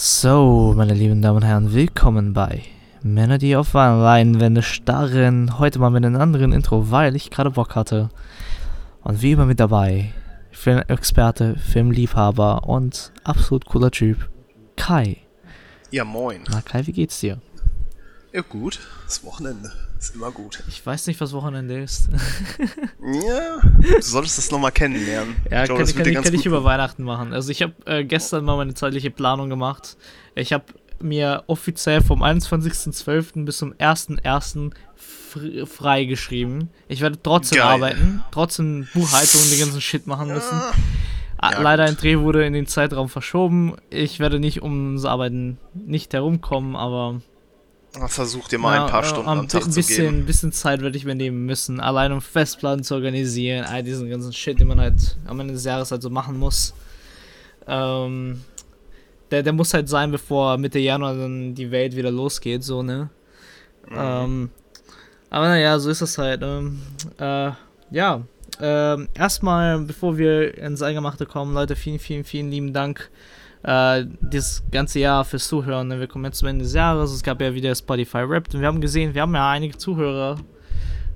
So, meine lieben Damen und Herren, willkommen bei Männer, die auf Leinwände starren. Heute mal mit einem anderen Intro, weil ich gerade Bock hatte. Und wie immer mit dabei, Filmexperte, Filmliebhaber und absolut cooler Typ, Kai. Ja, moin. Na Kai, wie geht's dir? Ja, gut. Das Wochenende ist immer gut. Ich weiß nicht, was Wochenende ist. ja, du solltest das nochmal kennenlernen. Ja, ich glaube, kann, kann, kann ich über Weihnachten machen. Also ich habe äh, gestern mal meine zeitliche Planung gemacht. Ich habe mir offiziell vom 21.12. bis zum 1.1. frei geschrieben. Ich werde trotzdem Geil. arbeiten, trotzdem Buchhaltung und den ganzen Shit machen müssen. Ja. Ja, Leider gut. ein Dreh wurde in den Zeitraum verschoben. Ich werde nicht ums Arbeiten nicht herumkommen, aber Versuch dir mal ja, ein paar Stunden am Tag ein bisschen, zu geben. Ein bisschen Zeit würde ich mir nehmen müssen, allein um Festplatten zu organisieren, all diesen ganzen Shit, den man halt am Ende des Jahres halt so machen muss. Ähm, der, der muss halt sein, bevor Mitte Januar dann die Welt wieder losgeht, so, ne? Mhm. Ähm, aber naja, so ist das halt. Ähm, äh, ja, ähm, erstmal, bevor wir ins Eingemachte kommen, Leute, vielen, vielen, vielen lieben Dank äh, das ganze Jahr fürs Zuhören. Ne? Wir kommen jetzt zum Ende des Jahres. Es gab ja wieder Spotify Rap und wir haben gesehen, wir haben ja einige Zuhörer,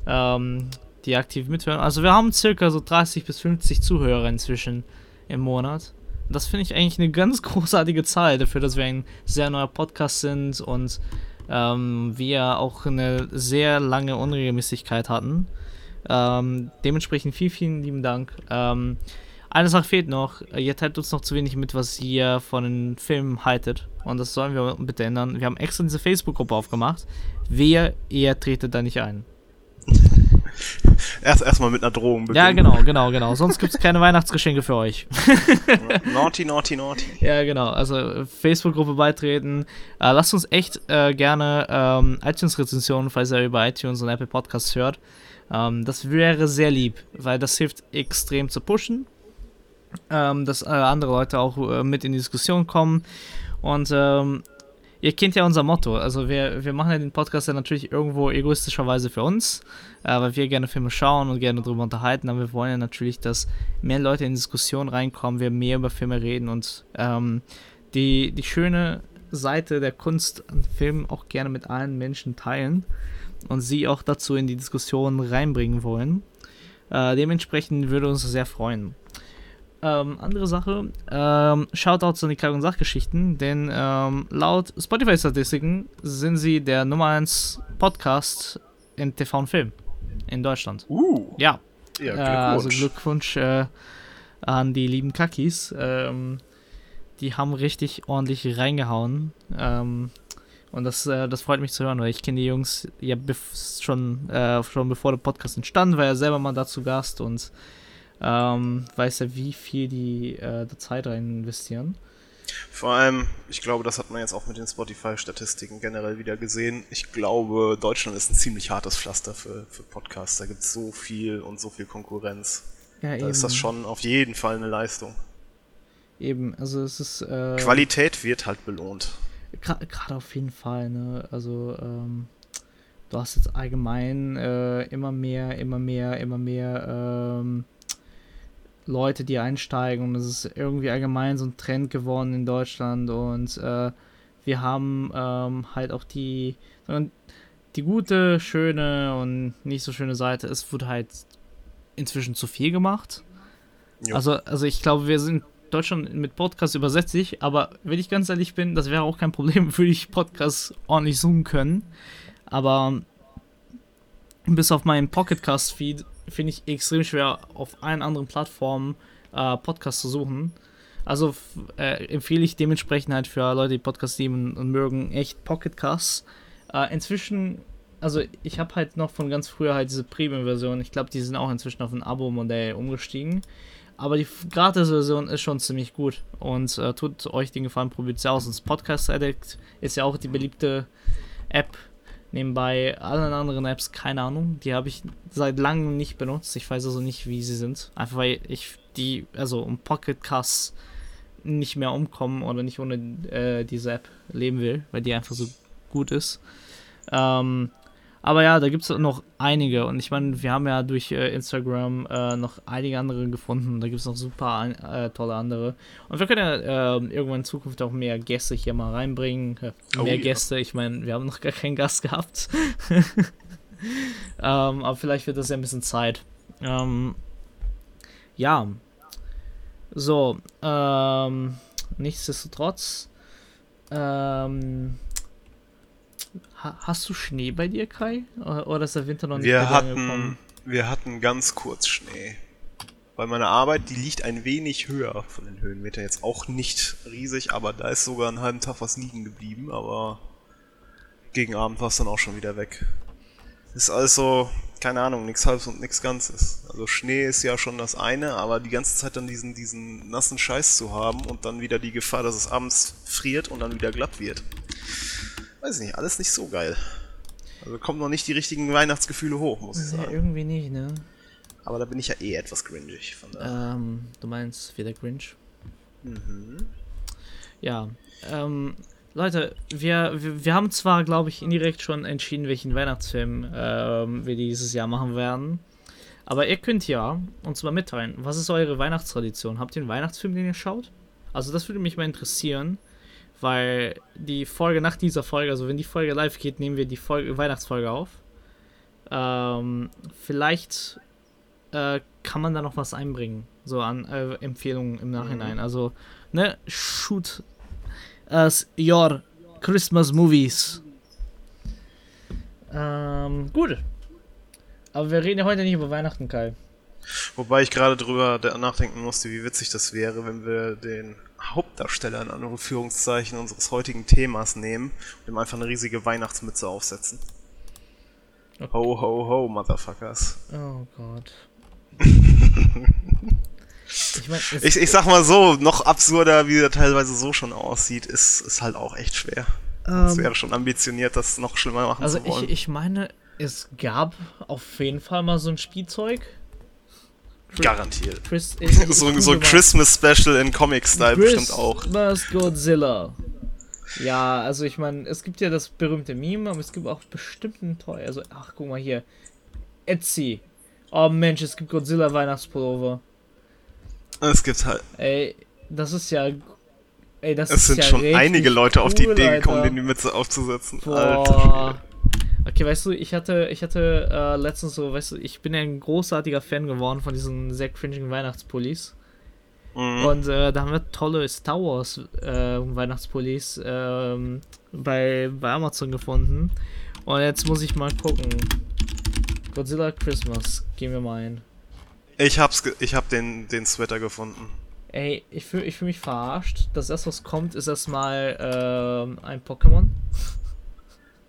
ähm, die aktiv mithören. Also wir haben circa so 30 bis 50 Zuhörer inzwischen im Monat. Das finde ich eigentlich eine ganz großartige Zahl dafür, dass wir ein sehr neuer Podcast sind und ähm, wir auch eine sehr lange Unregelmäßigkeit hatten. Ähm, dementsprechend vielen, vielen lieben Dank. Ähm, eine Sache fehlt noch. Ihr teilt uns noch zu wenig mit, was ihr von den Filmen haltet. Und das sollen wir bitte ändern. Wir haben extra diese Facebook-Gruppe aufgemacht. Wer, ihr tretet da nicht ein. Erst erstmal mit einer Drohung beginnen. Ja, genau, genau, genau. Sonst gibt es keine Weihnachtsgeschenke für euch. naughty, naughty, naughty. Ja, genau. Also Facebook-Gruppe beitreten. Äh, lasst uns echt äh, gerne ähm, iTunes-Rezensionen, falls ihr über iTunes und Apple Podcasts hört. Ähm, das wäre sehr lieb, weil das hilft extrem zu pushen ähm, dass äh, andere Leute auch äh, mit in die Diskussion kommen. Und ähm, ihr kennt ja unser Motto. Also wir, wir machen ja den Podcast ja natürlich irgendwo egoistischerweise für uns, äh, weil wir gerne Filme schauen und gerne darüber unterhalten. Aber wir wollen ja natürlich, dass mehr Leute in die Diskussion reinkommen, wir mehr über Filme reden und ähm, die, die schöne Seite der Kunst an Filmen auch gerne mit allen Menschen teilen und sie auch dazu in die Diskussion reinbringen wollen. Äh, dementsprechend würde uns sehr freuen. Ähm, andere Sache, ähm, Shoutouts an die Kack- und Sachgeschichten, denn ähm, laut Spotify-Statistiken sind sie der Nummer 1 Podcast in TV und Film in Deutschland. Uh. Ja. ja Glückwunsch. Äh, also Glückwunsch äh, an die lieben Kakis. Ähm, die haben richtig ordentlich reingehauen. Ähm, und das, äh, das freut mich zu hören, weil ich kenne die Jungs ja schon, äh, schon bevor der Podcast entstand, war ja selber mal dazu Gast und ähm, weiß ja, wie viel die äh, da Zeit rein investieren. Vor allem, ich glaube, das hat man jetzt auch mit den Spotify-Statistiken generell wieder gesehen. Ich glaube, Deutschland ist ein ziemlich hartes Pflaster für, für Podcasts. Da gibt es so viel und so viel Konkurrenz. Ja, da eben. ist das schon auf jeden Fall eine Leistung. Eben, also es ist. Äh, Qualität wird halt belohnt. Gerade auf jeden Fall, ne? Also, ähm, du hast jetzt allgemein äh, immer mehr, immer mehr, immer mehr ähm, Leute, die einsteigen und es ist irgendwie allgemein so ein Trend geworden in Deutschland und äh, wir haben ähm, halt auch die, die gute, schöne und nicht so schöne Seite. Es wurde halt inzwischen zu viel gemacht. Jo. Also, also ich glaube, wir sind Deutschland mit Podcasts übersetzt sich, aber wenn ich ganz ehrlich bin, das wäre auch kein Problem, würde ich Podcasts ordentlich zoomen können. Aber bis auf meinen Pocketcast-Feed finde ich extrem schwer, auf allen anderen Plattformen äh, Podcasts zu suchen. Also äh, empfehle ich dementsprechend halt für Leute, die Podcasts lieben und mögen, echt Pocketcasts. Äh, inzwischen, also ich habe halt noch von ganz früher halt diese Premium-Version. Ich glaube, die sind auch inzwischen auf ein Abo-Modell umgestiegen. Aber die Gratis-Version ist schon ziemlich gut. Und äh, tut euch den Gefallen, probiert es aus. Und Podcast Addict ist ja auch die beliebte App Nebenbei allen anderen Apps, keine Ahnung. Die habe ich seit langem nicht benutzt. Ich weiß also nicht, wie sie sind. Einfach weil ich die, also um Pocket Casts nicht mehr umkommen oder nicht ohne äh, diese App leben will, weil die einfach so gut ist. Ähm, Aber ja, da gibt es noch einige. Und ich meine, wir haben ja durch äh, Instagram äh, noch einige andere gefunden. Da gibt es noch super äh, tolle andere. Und wir können ja ähm, irgendwann in Zukunft auch mehr Gäste hier mal reinbringen. Äh, oh, mehr ja. Gäste. Ich meine, wir haben noch gar keinen Gast gehabt. ähm, aber vielleicht wird das ja ein bisschen Zeit. Ähm, ja. So, ähm, nichtsdestotrotz. Ähm, hast du Schnee bei dir, Kai? Oder ist der Winter noch nicht wir hatten? Wir hatten ganz kurz Schnee. Weil meine Arbeit, die liegt ein wenig höher von den Höhenmetern. Jetzt auch nicht riesig, aber da ist sogar einen halben Tag was liegen geblieben. Aber gegen Abend war es dann auch schon wieder weg. Ist also, keine Ahnung, nichts halbes und nichts Ganzes. Also Schnee ist ja schon das eine, aber die ganze Zeit dann diesen, diesen nassen Scheiß zu haben und dann wieder die Gefahr, dass es abends friert und dann wieder glatt wird. Weiß nicht, alles nicht so geil. Also kommen noch nicht die richtigen Weihnachtsgefühle hoch, muss ich sagen. Ja, irgendwie nicht, ne? Aber da bin ich ja eh etwas cringig. Von ähm, du meinst wieder cringe? Mhm. Ja, ähm, Leute, wir, wir, wir, haben zwar, glaube ich, indirekt schon entschieden, welchen Weihnachtsfilm ähm, wir dieses Jahr machen werden. Aber ihr könnt ja uns mal mitteilen, was ist eure Weihnachtstradition? Habt ihr einen Weihnachtsfilm, den ihr schaut? Also das würde mich mal interessieren, weil die Folge nach dieser Folge, also wenn die Folge live geht, nehmen wir die Folge, Weihnachtsfolge auf. Ähm, vielleicht äh, kann man da noch was einbringen, so an äh, Empfehlungen im Nachhinein. Mhm. Also, ne, shoot as your Christmas movies. Ähm, gut. Aber wir reden ja heute nicht über Weihnachten, Kai. Wobei ich gerade drüber nachdenken musste, wie witzig das wäre, wenn wir den Hauptdarsteller in Anführungszeichen unseres heutigen Themas nehmen und ihm einfach eine riesige Weihnachtsmütze aufsetzen. Okay. Ho, ho, ho, Motherfuckers. Oh Gott. Ich, mein, ich, ich, sag mal so, noch absurder, wie er teilweise so schon aussieht, ist, ist halt auch echt schwer. Ähm, es wäre schon ambitioniert, das noch schlimmer machen also zu wollen. Ich, ich meine, es gab auf jeden Fall mal so ein Spielzeug. Garantiert. Chris, so, so ein Christmas-Special in Comic-Style bestimmt auch. Christmas Godzilla. Ja, also ich meine, es gibt ja das berühmte Meme, aber es gibt auch bestimmt ein Toy. Also, ach, guck mal hier. Etsy. Oh Mensch, es gibt Godzilla Weihnachtspullover. Es gibt halt. Ey, das ist ja. Ey, das es sind ja schon einige Leute cool, auf die Idee gekommen, Alter. den die Mütze aufzusetzen. Boah. Alter. Okay, weißt du, ich hatte, ich hatte äh, letztens so, weißt du, ich bin ja ein großartiger Fan geworden von diesen sehr cringigen Weihnachtspullis. Mhm. Und äh, da haben wir tolle Star Wars äh, Weihnachtspullis ähm, bei, bei Amazon gefunden. Und jetzt muss ich mal gucken. Godzilla Christmas, gehen wir mal ein. Ich hab's, ich hab den, den Sweater gefunden. Ey, ich fühle ich fühl mich verarscht. Das erste, was kommt, ist erstmal ähm, ein Pokémon.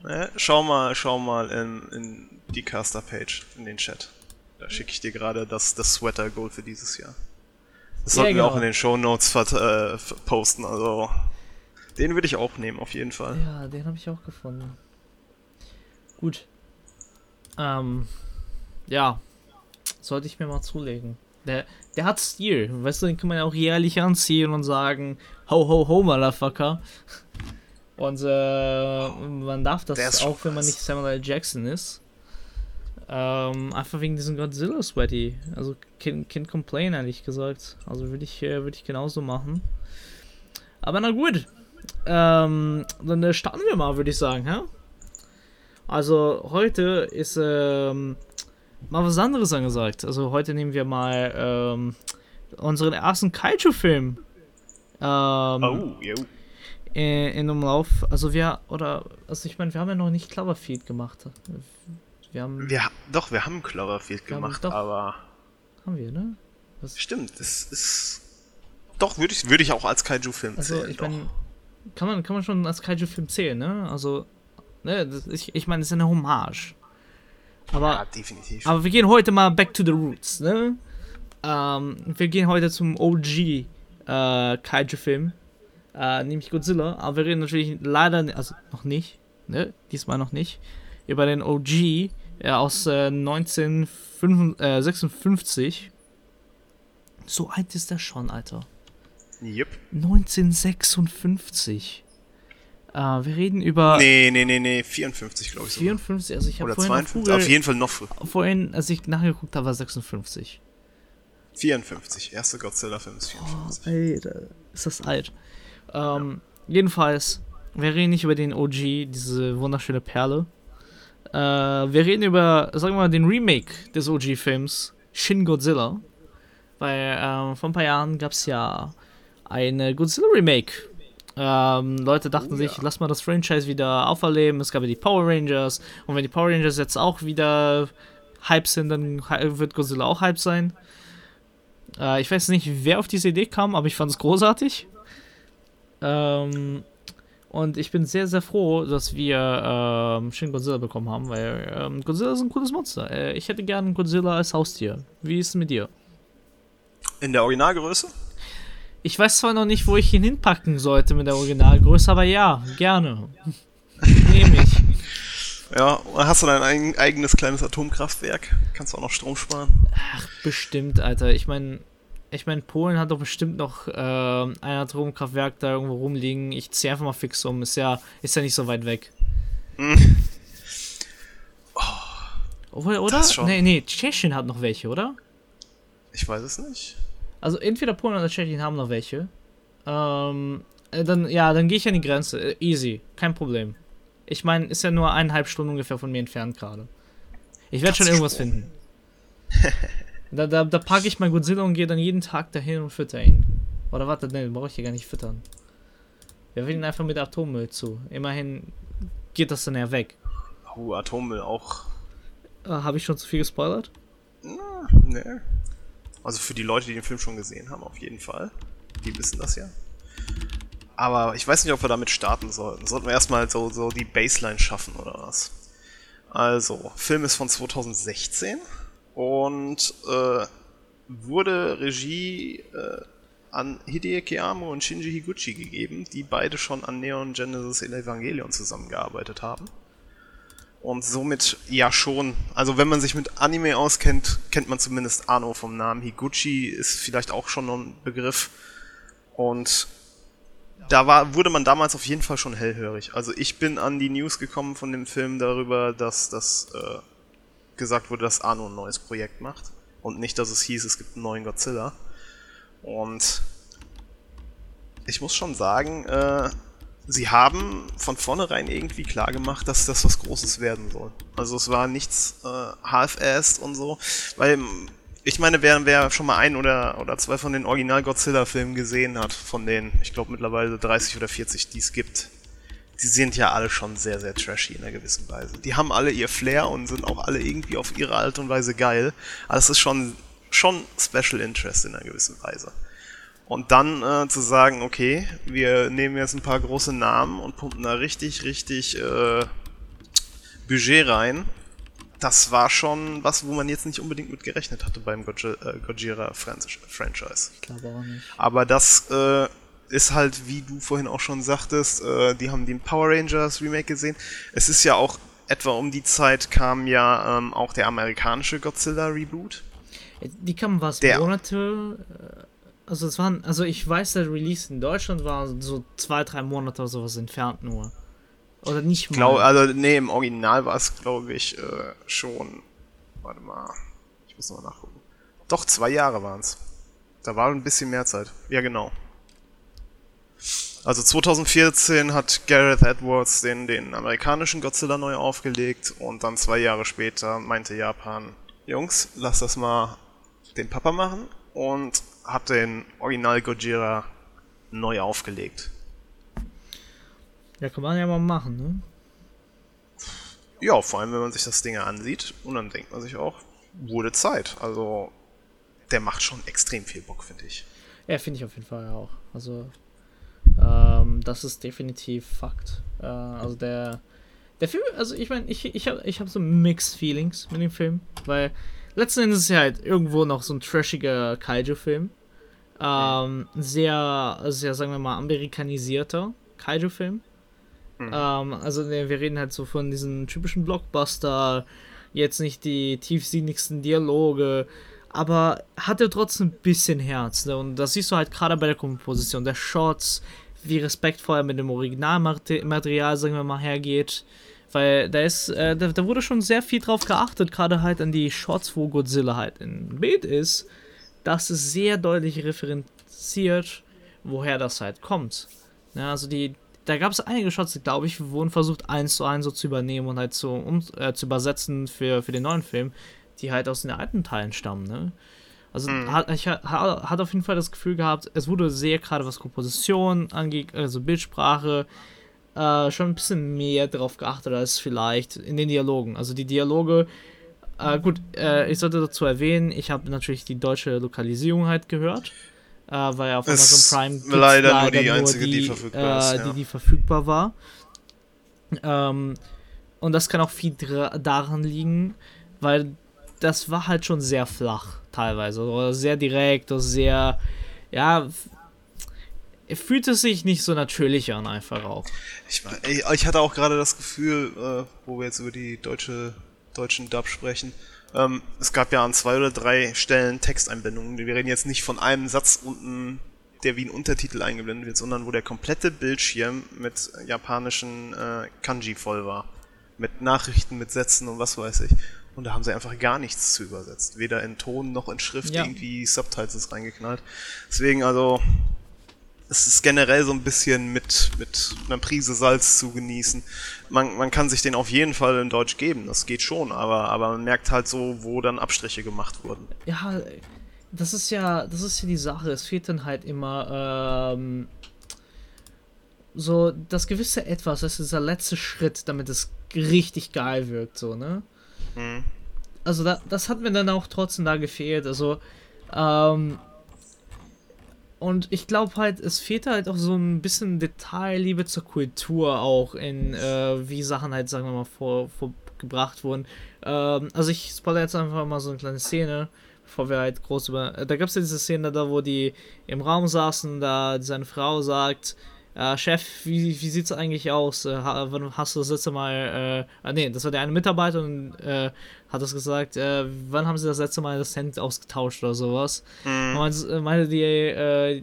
Ja, schau mal, schau mal in, in die Caster-Page, in den Chat. Da schicke ich dir gerade das, das Sweater-Goal für dieses Jahr. Das sollten ja, genau. wir auch in den Show Notes äh, posten, also den würde ich auch nehmen, auf jeden Fall. Ja, den habe ich auch gefunden. Gut. Ähm, ja, sollte ich mir mal zulegen. Der, der hat Stil. Weißt du, den kann man ja auch jährlich anziehen und sagen, ho ho ho, Motherfucker. Und äh, man darf das auch, wenn man nicht Samuel L. Jackson ist. Ähm, einfach wegen diesem Godzilla Sweaty. Also can, can complain, ehrlich gesagt. Also würde ich, äh, würd ich genauso machen. Aber na gut. Ähm, dann äh, starten wir mal, würde ich sagen, hä? Also heute ist ähm, mal was anderes angesagt. Also heute nehmen wir mal ähm, unseren ersten Kaiju-Film. Ähm, oh, jo. In, in Umlauf. Also wir, oder, also ich meine, wir haben ja noch nicht Cloverfield gemacht. Wir haben. Wir, doch, wir haben Cloverfield gemacht, doch, aber. Haben wir, ne? Was? Stimmt, das ist. Doch, würde ich, würd ich auch als Kaiju-Film also, zählen. Ich meine, kann man, kann man schon als Kaiju-Film zählen, ne? Also, ne, das, ich, ich meine, es ist eine Hommage. Aber, ja, definitiv. Aber wir gehen heute mal back to the roots, ne? Ähm, wir gehen heute zum OG äh, Kaiju-Film, äh, nämlich Godzilla. Aber wir reden natürlich leider, also noch nicht, ne? Diesmal noch nicht, über den OG äh, aus äh, 1956. Äh, so alt ist der schon, Alter. Yep. 1956. Äh, wir reden über. Nee, nee, nee, nee, 54, glaube ich. 54, also ich habe Oder vorhin, auf 52, Google, auf jeden Fall noch früher. vorhin, als ich nachgeguckt habe, war 56. 54, erste Godzilla-Film ist Oh, 54. Alter, ist das alt. Ähm, jedenfalls, wir reden nicht über den OG, diese wunderschöne Perle. Äh, wir reden über, sagen wir mal, den Remake des OG-Films Shin Godzilla. Weil ähm, vor ein paar Jahren gab es ja eine Godzilla-Remake. Ähm, Leute dachten Oh, sich, ja. lass mal das Franchise wieder auferleben. Es gab ja die Power Rangers. Und wenn die Power Rangers jetzt auch wieder Hype sind, dann wird Godzilla auch Hype sein. Äh, ich weiß nicht, wer auf diese Idee kam, aber ich fand es großartig. Ähm, und ich bin sehr, sehr froh, dass wir ähm, Shin Godzilla bekommen haben, weil ähm, Godzilla ist ein cooles Monster. Äh, ich hätte gerne Godzilla als Haustier. Wie ist es mit dir? In der Originalgröße? Ich weiß zwar noch nicht, wo ich ihn hinpacken sollte mit der Originalgröße, aber ja, gerne. Nehme ich. Ja, und hast du dein eigen, eigenes kleines Atomkraftwerk? Kannst du auch noch Strom sparen? Bestimmt, Alter. Ich meine, ich mein, Polen hat doch bestimmt noch ähm, ein Atomkraftwerk da irgendwo rumliegen. Ich ziehe einfach mal fix um. Ist ja, ist ja nicht so weit weg. Hm. Obwohl, oder? Schon. Nee, nee, Tschechien hat noch welche, oder? Ich weiß es nicht. Also entweder Polen oder Tschechien haben noch welche. Ähm, äh, dann, ja, dann gehe ich an die Grenze. Äh, easy, kein Problem. Ich meine, ist ja nur eineinhalb Stunden ungefähr von mir entfernt gerade. Ich werde schon irgendwas finden. da da, da packe ich mein Godzilla und gehe dann jeden Tag dahin und fütter ihn. Oder warte, ne, brauche ich hier gar nicht füttern. Wir wählen ihn einfach mit Atommüll zu. Immerhin geht das dann ja weg. Oh, Atommüll auch. Äh, Habe ich schon zu viel gespoilert? Ne. Also für die Leute, die den Film schon gesehen haben, auf jeden Fall. Die wissen das ja. Aber ich weiß nicht, ob wir damit starten sollten. Sollten wir erstmal so, so die Baseline schaffen oder was? Also, Film ist von 2016 und äh, wurde Regie äh, an Hideki Amo und Shinji Higuchi gegeben, die beide schon an Neon Genesis Evangelion zusammengearbeitet haben. Und somit ja schon, also wenn man sich mit Anime auskennt, kennt man zumindest Ano vom Namen. Higuchi ist vielleicht auch schon ein Begriff. Und da war, wurde man damals auf jeden Fall schon hellhörig. Also ich bin an die News gekommen von dem Film darüber, dass das äh, gesagt wurde, dass Ano ein neues Projekt macht. Und nicht, dass es hieß, es gibt einen neuen Godzilla. Und ich muss schon sagen, äh, sie haben von vornherein irgendwie klar gemacht, dass das was Großes werden soll. Also es war nichts äh, half-assed und so, weil ich meine, wer, wer schon mal ein oder, oder zwei von den Original-Godzilla-Filmen gesehen hat, von den, ich glaube mittlerweile 30 oder 40, die es gibt, die sind ja alle schon sehr, sehr trashy in einer gewissen Weise. Die haben alle ihr Flair und sind auch alle irgendwie auf ihre Art und Weise geil. Aber es ist schon, schon Special Interest in einer gewissen Weise. Und dann äh, zu sagen, okay, wir nehmen jetzt ein paar große Namen und pumpen da richtig, richtig äh, Budget rein. Das war schon was, wo man jetzt nicht unbedingt mit gerechnet hatte beim Gojira, äh. Ich glaube auch nicht. Aber das äh, ist halt, wie du vorhin auch schon sagtest, äh, die haben den Power Rangers Remake gesehen. Es ist ja auch etwa um die Zeit kam ja ähm, auch der amerikanische Godzilla Reboot. Die kamen was Der- Monate. äh, Also es waren, also ich weiß, der Release in Deutschland war so zwei, drei Monate oder sowas entfernt nur. Oder nicht mal. Glaub, also, nee, im Original war es, glaube ich, äh, schon. Warte mal. Ich muss noch mal nachgucken. Doch, zwei Jahre waren es. Da war ein bisschen mehr Zeit. Ja, genau. Also 2014 hat Gareth Edwards den, den amerikanischen Godzilla neu aufgelegt und dann zwei Jahre später meinte Japan, Jungs, lass das mal den Papa machen und hat den Original Gojira neu aufgelegt. ja, kann man ja mal machen, ne? Ja, vor allem wenn man sich das Ding ansieht und dann denkt man sich auch, wurde Zeit. Also der macht schon extrem viel Bock, finde ich. Ja, finde ich auf jeden Fall auch. Also, ähm, das ist definitiv Fakt. Äh, also der, der Film, also ich meine, ich, ich habe ich hab so Mixed Feelings mit dem Film, weil letzten Endes ist es ja halt irgendwo noch so ein trashiger Kaiju-Film. Ähm, sehr, sehr, sagen wir mal, amerikanisierter Kaiju-Film. Ähm, also ne, wir reden halt so von diesen typischen Blockbuster, jetzt nicht die tiefsinnigsten Dialoge, aber hatte trotzdem ein bisschen Herz. Ne? Und das siehst du halt gerade bei der Komposition der Shots, wie respektvoll er mit dem Originalmaterial, sagen wir mal, hergeht. Weil da ist, äh, da, da, wurde schon sehr viel drauf geachtet, gerade halt an die Shots, wo Godzilla halt im Bild ist, dass es sehr deutlich referenziert, woher das halt kommt. Ja, also die, da gab es einige Shots, glaube ich, wurden versucht, eins zu eins so zu übernehmen und halt so um, äh, zu übersetzen für, für den neuen Film, die halt aus den alten Teilen stammen, ne? Also mhm. hat, ich hat, hat auf jeden Fall das Gefühl gehabt, es wurde sehr gerade was Komposition angeht, also Bildsprache, äh, schon ein bisschen mehr darauf geachtet als vielleicht in den Dialogen. Also die Dialoge, äh, gut, äh, ich sollte dazu erwähnen, ich habe natürlich die deutsche Lokalisierung halt gehört, äh, weil auf Amazon Prime leider, leider, nur die nur einzige, die, die verfügbar ist, äh, ja. die, die verfügbar war. Ähm, und das kann auch viel daran liegen, weil das war halt schon sehr flach teilweise. Oder sehr direkt oder sehr, ja, fühlt es sich nicht so natürlich an, einfach auch. Ich, ich hatte auch gerade das Gefühl, äh, wo wir jetzt über die deutsche, deutschen Dub sprechen, ähm, es gab ja an zwei oder drei Stellen Texteinblendungen. Wir reden jetzt nicht von einem Satz unten, der wie ein Untertitel eingeblendet wird, sondern wo der komplette Bildschirm mit japanischen äh, Kanji voll war. Mit Nachrichten, mit Sätzen und was weiß ich. Und da haben sie einfach gar nichts zu übersetzt. Weder in Ton noch in Schrift ja. irgendwie Subtitles reingeknallt. Deswegen also, es ist generell so ein bisschen mit, mit einer Prise Salz zu genießen. Man, man kann sich den auf jeden Fall in Deutsch geben, das geht schon, aber, aber man merkt halt so, wo dann Abstriche gemacht wurden. Ja, das ist ja, das ist ja die Sache. Es fehlt dann halt immer, ähm, so das gewisse Etwas, das ist dieser letzte Schritt, damit es richtig geil wirkt, so, ne? Mhm. Also da, das hat mir dann auch trotzdem da gefehlt. Also, ähm, und ich glaube halt, es fehlt halt auch so ein bisschen Detailliebe zur Kultur auch in, äh, wie Sachen halt, sagen wir mal, vor, vorgebracht wurden. Ähm, also ich spoilere jetzt einfach mal so eine kleine Szene, bevor wir halt groß über... Da gab es ja diese Szene da, wo die im Raum saßen, da seine Frau sagt, äh, Chef, wie, wie es eigentlich aus? Äh, wann hast du das letzte Mal, äh, ah, nee, das war der eine Mitarbeiter und äh, hat das gesagt, äh, wann haben sie das letzte Mal das Hemd ausgetauscht oder sowas? Mhm. Und äh, meinte die, äh,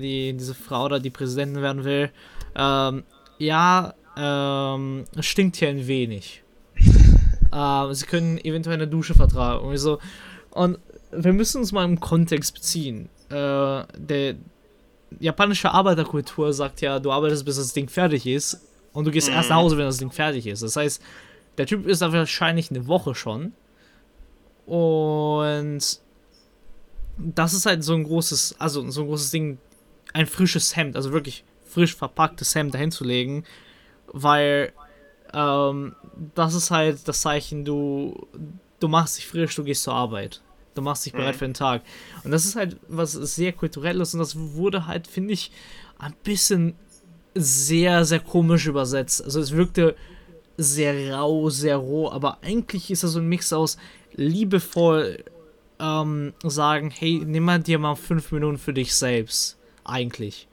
die, diese Frau da, die Präsidentin werden will, ähm, ja, ähm, stinkt hier ein wenig. ähm, sie können eventuell eine Dusche vertragen. Und, so. und wir müssen uns mal im Kontext beziehen. Äh, der, japanische Arbeiterkultur sagt ja, du arbeitest, bis das Ding fertig ist und du gehst mhm. erst nach Hause, wenn das Ding fertig ist. Das heißt, der Typ ist da wahrscheinlich eine Woche schon. Und das ist halt so ein großes, also so ein großes Ding, ein frisches Hemd, also wirklich frisch verpacktes Hemd dahin zu legen, weil ähm, das ist halt das Zeichen, du, du machst dich frisch, du gehst zur Arbeit. Du machst dich bereit mhm. für den Tag. Und das ist halt was sehr kulturelles und das wurde halt, finde ich, ein bisschen sehr, sehr komisch übersetzt. Also es wirkte sehr rau, sehr roh, aber eigentlich ist das so ein Mix aus liebevoll ähm, sagen, hey, nimm mal dir mal fünf Minuten für dich selbst. Eigentlich.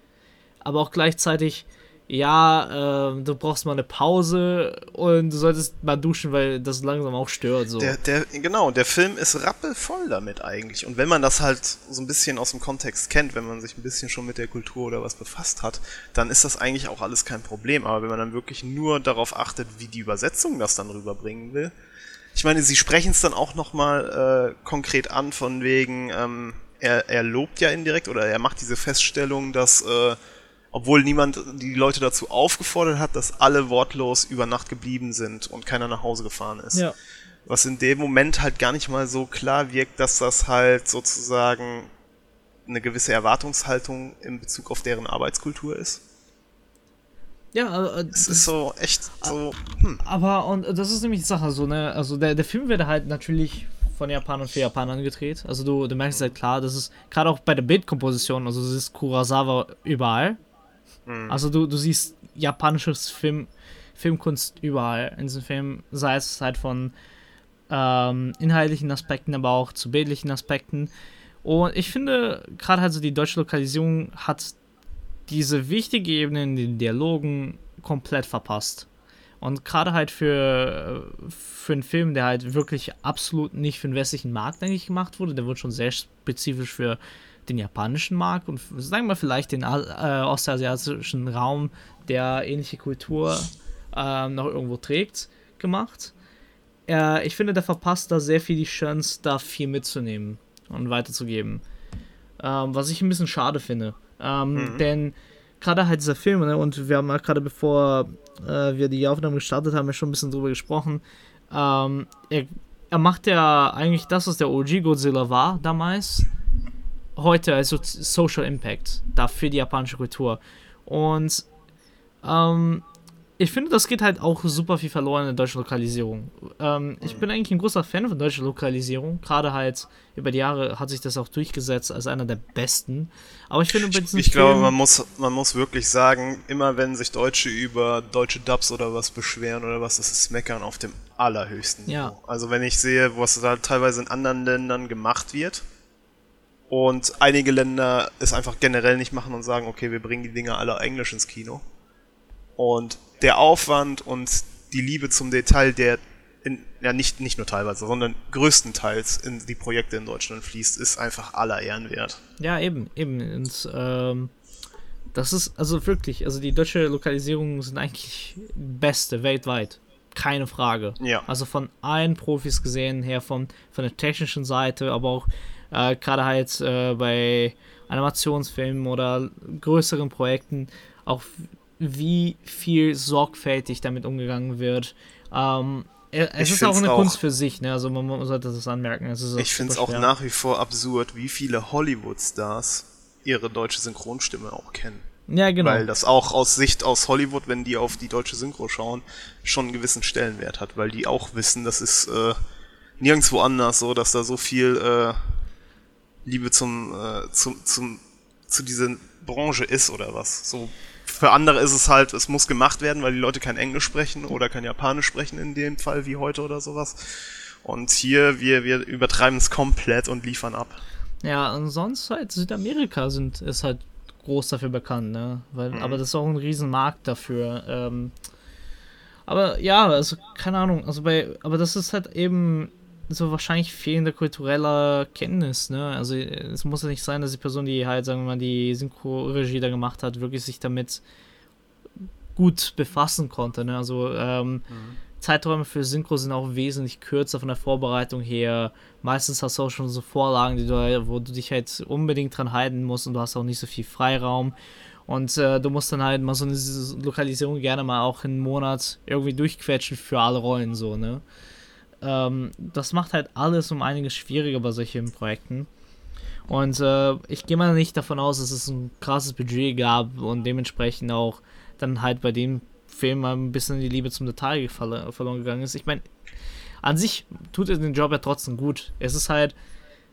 Aber auch gleichzeitig ja, äh, du brauchst mal eine Pause und du solltest mal duschen, weil das langsam auch stört. So. Der, der, genau, der Film ist rappelvoll damit eigentlich. Und wenn man das halt so ein bisschen aus dem Kontext kennt, wenn man sich ein bisschen schon mit der Kultur oder was befasst hat, dann ist das eigentlich auch alles kein Problem. Aber wenn man dann wirklich nur darauf achtet, wie die Übersetzung das dann rüberbringen will, ich meine, sie sprechen es dann auch nochmal äh, konkret an, von wegen, ähm, er, er lobt ja indirekt oder er macht diese Feststellung, dass äh, obwohl niemand die Leute dazu aufgefordert hat, dass alle wortlos über Nacht geblieben sind und keiner nach Hause gefahren ist. Ja. Was in dem Moment halt gar nicht mal so klar wirkt, dass das halt sozusagen eine gewisse Erwartungshaltung in Bezug auf deren Arbeitskultur ist. Ja, äh, es ist so echt so. Hm. Aber und das ist nämlich die Sache so ne, also der, der Film wird halt natürlich von Japanern für Japanern gedreht. Also du, du merkst halt klar, das ist gerade auch bei der Bildkomposition, also es ist Kurosawa überall. Mhm. Also du, du siehst japanisches Film, Filmkunst überall in diesem Film, sei es halt von ähm, inhaltlichen Aspekten, aber auch zu bildlichen Aspekten. Und ich finde, gerade halt so die deutsche Lokalisierung hat diese wichtige Ebene in den Dialogen komplett verpasst. Und gerade halt für, für einen Film, der halt wirklich absolut nicht für den westlichen Markt eigentlich gemacht wurde, der wurde schon sehr spezifisch für den japanischen Markt und sagen wir vielleicht den äh, ostasiatischen Raum, der ähnliche Kultur äh, noch irgendwo trägt, gemacht. Äh, ich finde, der verpasst da sehr viel die Chance, da viel mitzunehmen und weiterzugeben. Ähm, was ich ein bisschen schade finde. Ähm, mhm. Denn gerade halt dieser Film, ne, und wir haben ja gerade bevor äh, wir die Aufnahme gestartet haben, ja schon ein bisschen drüber gesprochen. Ähm, er, er macht ja eigentlich das, was der OG Godzilla war damals, heute also Social Impact da für die japanische Kultur. Und ähm, ich finde, das geht halt auch super viel verloren in der deutschen Lokalisierung. Ähm, ich bin eigentlich ein großer Fan von deutscher Lokalisierung. Gerade halt über die Jahre hat sich das auch durchgesetzt als einer der besten. Aber ich finde, bei diesen Ich, ich glaube, man muss, man muss wirklich sagen, immer wenn sich Deutsche über deutsche Dubs oder was beschweren oder was, das ist Meckern auf dem allerhöchsten ja. Also wenn ich sehe, was da teilweise in anderen Ländern gemacht wird, und einige Länder es einfach generell nicht machen und sagen, okay, wir bringen die Dinger alle englisch ins Kino. Und der Aufwand und die Liebe zum Detail, der in, ja nicht, nicht nur teilweise, sondern größtenteils in die Projekte in Deutschland fließt, ist einfach aller Ehren wert. Ja, eben, eben. Und ähm, das ist also wirklich, also die deutsche Lokalisierungen sind eigentlich beste weltweit. Keine Frage. Ja. Also von allen Profis gesehen her, von, von der technischen Seite, aber auch äh, gerade halt äh, bei Animationsfilmen oder größeren Projekten, auch wie viel sorgfältig damit umgegangen wird. Ähm, es ich ist auch eine auch, Kunst für sich, ne? also man, man sollte das anmerken. ich finde es auch nach wie vor absurd, wie viele Hollywood-Stars ihre deutsche Synchronstimme auch kennen. Ja, genau. Weil das auch aus Sicht aus Hollywood, wenn die auf die deutsche Synchro schauen, schon einen gewissen Stellenwert hat, weil die auch wissen, das ist äh, nirgendwo anders so, dass da so viel äh, Liebe zum, äh, zum, zum, zu dieser Branche ist oder was. So für andere ist es halt, es muss gemacht werden, weil die Leute kein Englisch sprechen oder kein Japanisch sprechen in dem Fall wie heute oder sowas. Und hier, wir, wir übertreiben es komplett und liefern ab. Ja, und sonst halt Südamerika sind, ist halt groß dafür bekannt, ne? Weil, mhm. Aber das ist auch ein Riesenmarkt dafür. Ähm, aber ja, also keine Ahnung, also bei, aber das ist halt eben so wahrscheinlich fehlende kulturelle Kenntnis, ne? Also es muss ja nicht sein, dass die Person, die halt, sagen wir mal, die Synchro-Regie da gemacht hat, wirklich sich damit gut befassen konnte, ne? Also ähm, mhm. Zeiträume für Synchro sind auch wesentlich kürzer von der Vorbereitung her. Meistens hast du auch schon so Vorlagen, die du, wo du dich halt unbedingt dran halten musst und du hast auch nicht so viel Freiraum. Und äh, du musst dann halt mal so eine Lokalisierung gerne mal auch einen Monat irgendwie durchquetschen für alle Rollen, so, ne? Ähm, das macht halt alles um einiges schwieriger bei solchen Projekten. Und äh, ich gehe mal nicht davon aus, dass es ein krasses Budget gab und dementsprechend auch dann halt bei dem Film mal ein bisschen die Liebe zum Detail verloren gegangen ist. Ich meine, an sich tut er den Job ja trotzdem gut. Es ist halt,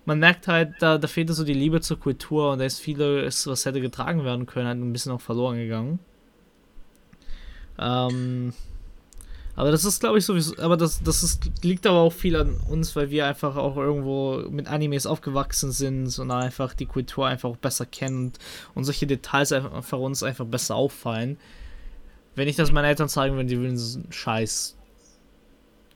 man merkt halt, da, da fehlt so die Liebe zur Kultur und da ist vieles, was hätte getragen werden können, halt ein bisschen auch verloren gegangen. Ähm, aber das ist, glaube ich, sowieso. Aber das, das ist, liegt aber auch viel an uns, weil wir einfach auch irgendwo mit Animes aufgewachsen sind und einfach die Kultur einfach auch besser kennen und solche Details einfach uns einfach besser auffallen. Wenn ich das meinen Eltern zeigen würde, die würden so Scheiß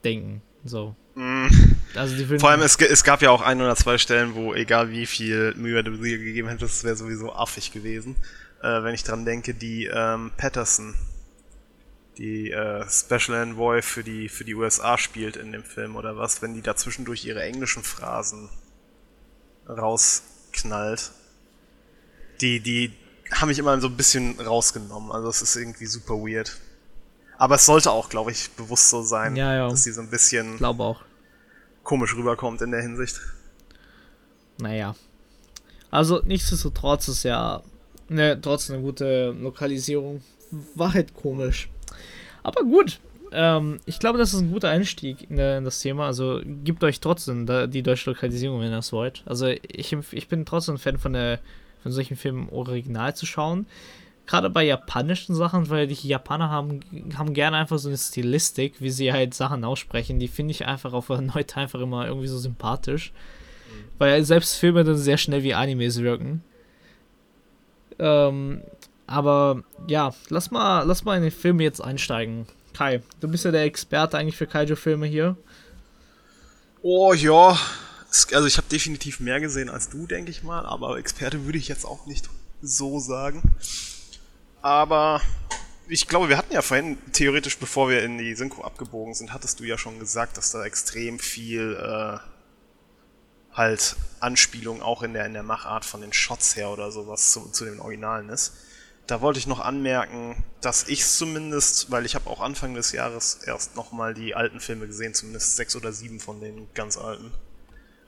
denken. So. Mm. Also Vor allem, es, es gab ja auch ein oder zwei Stellen, wo egal wie viel Mühe du dir gegeben hättest, es wäre sowieso affig gewesen. Äh, wenn ich dran denke, die ähm, Patterson die äh, Special Envoy für die, für die USA spielt in dem Film oder was, wenn die da zwischendurch ihre englischen Phrasen rausknallt. Die, die haben mich immer so ein bisschen rausgenommen. Also es ist irgendwie super weird. Aber es sollte auch, glaube ich, bewusst so sein, ja, ja. dass sie so ein bisschen komisch rüberkommt in der Hinsicht. Naja. Also nichtsdestotrotz ist ja ne, trotzdem eine gute Lokalisierung. War halt komisch. Aber gut, ähm, ich glaube, das ist ein guter Einstieg in, in, das Thema. Also gebt euch trotzdem da, die deutsche Lokalisierung, wenn ihr das wollt. Also ich, ich bin trotzdem ein Fan von, der, von solchen Filmen original zu schauen. Gerade bei japanischen Sachen, weil die Japaner haben, haben gerne einfach so eine Stilistik, wie sie halt Sachen aussprechen. Die finde ich einfach auf erneut einfach immer irgendwie so sympathisch. Mhm. Weil selbst Filme dann sehr schnell wie Animes wirken. Ähm, aber ja, lass mal, lass mal in den Film jetzt einsteigen. Kai, du bist ja der Experte eigentlich für Kaiju-Filme hier. Oh ja, also ich habe definitiv mehr gesehen als du, denke ich mal, aber Experte würde ich jetzt auch nicht so sagen. Aber ich glaube, wir hatten ja vorhin, theoretisch, bevor wir in die Synchro abgebogen sind, hattest du ja schon gesagt, dass da extrem viel äh, halt Anspielung auch in der, in der Machart von den Shots her oder sowas zu, zu den Originalen ist. Da wollte ich noch anmerken, dass ich zumindest, weil ich habe auch Anfang des Jahres erst nochmal die alten Filme gesehen, zumindest sechs oder sieben von den ganz alten,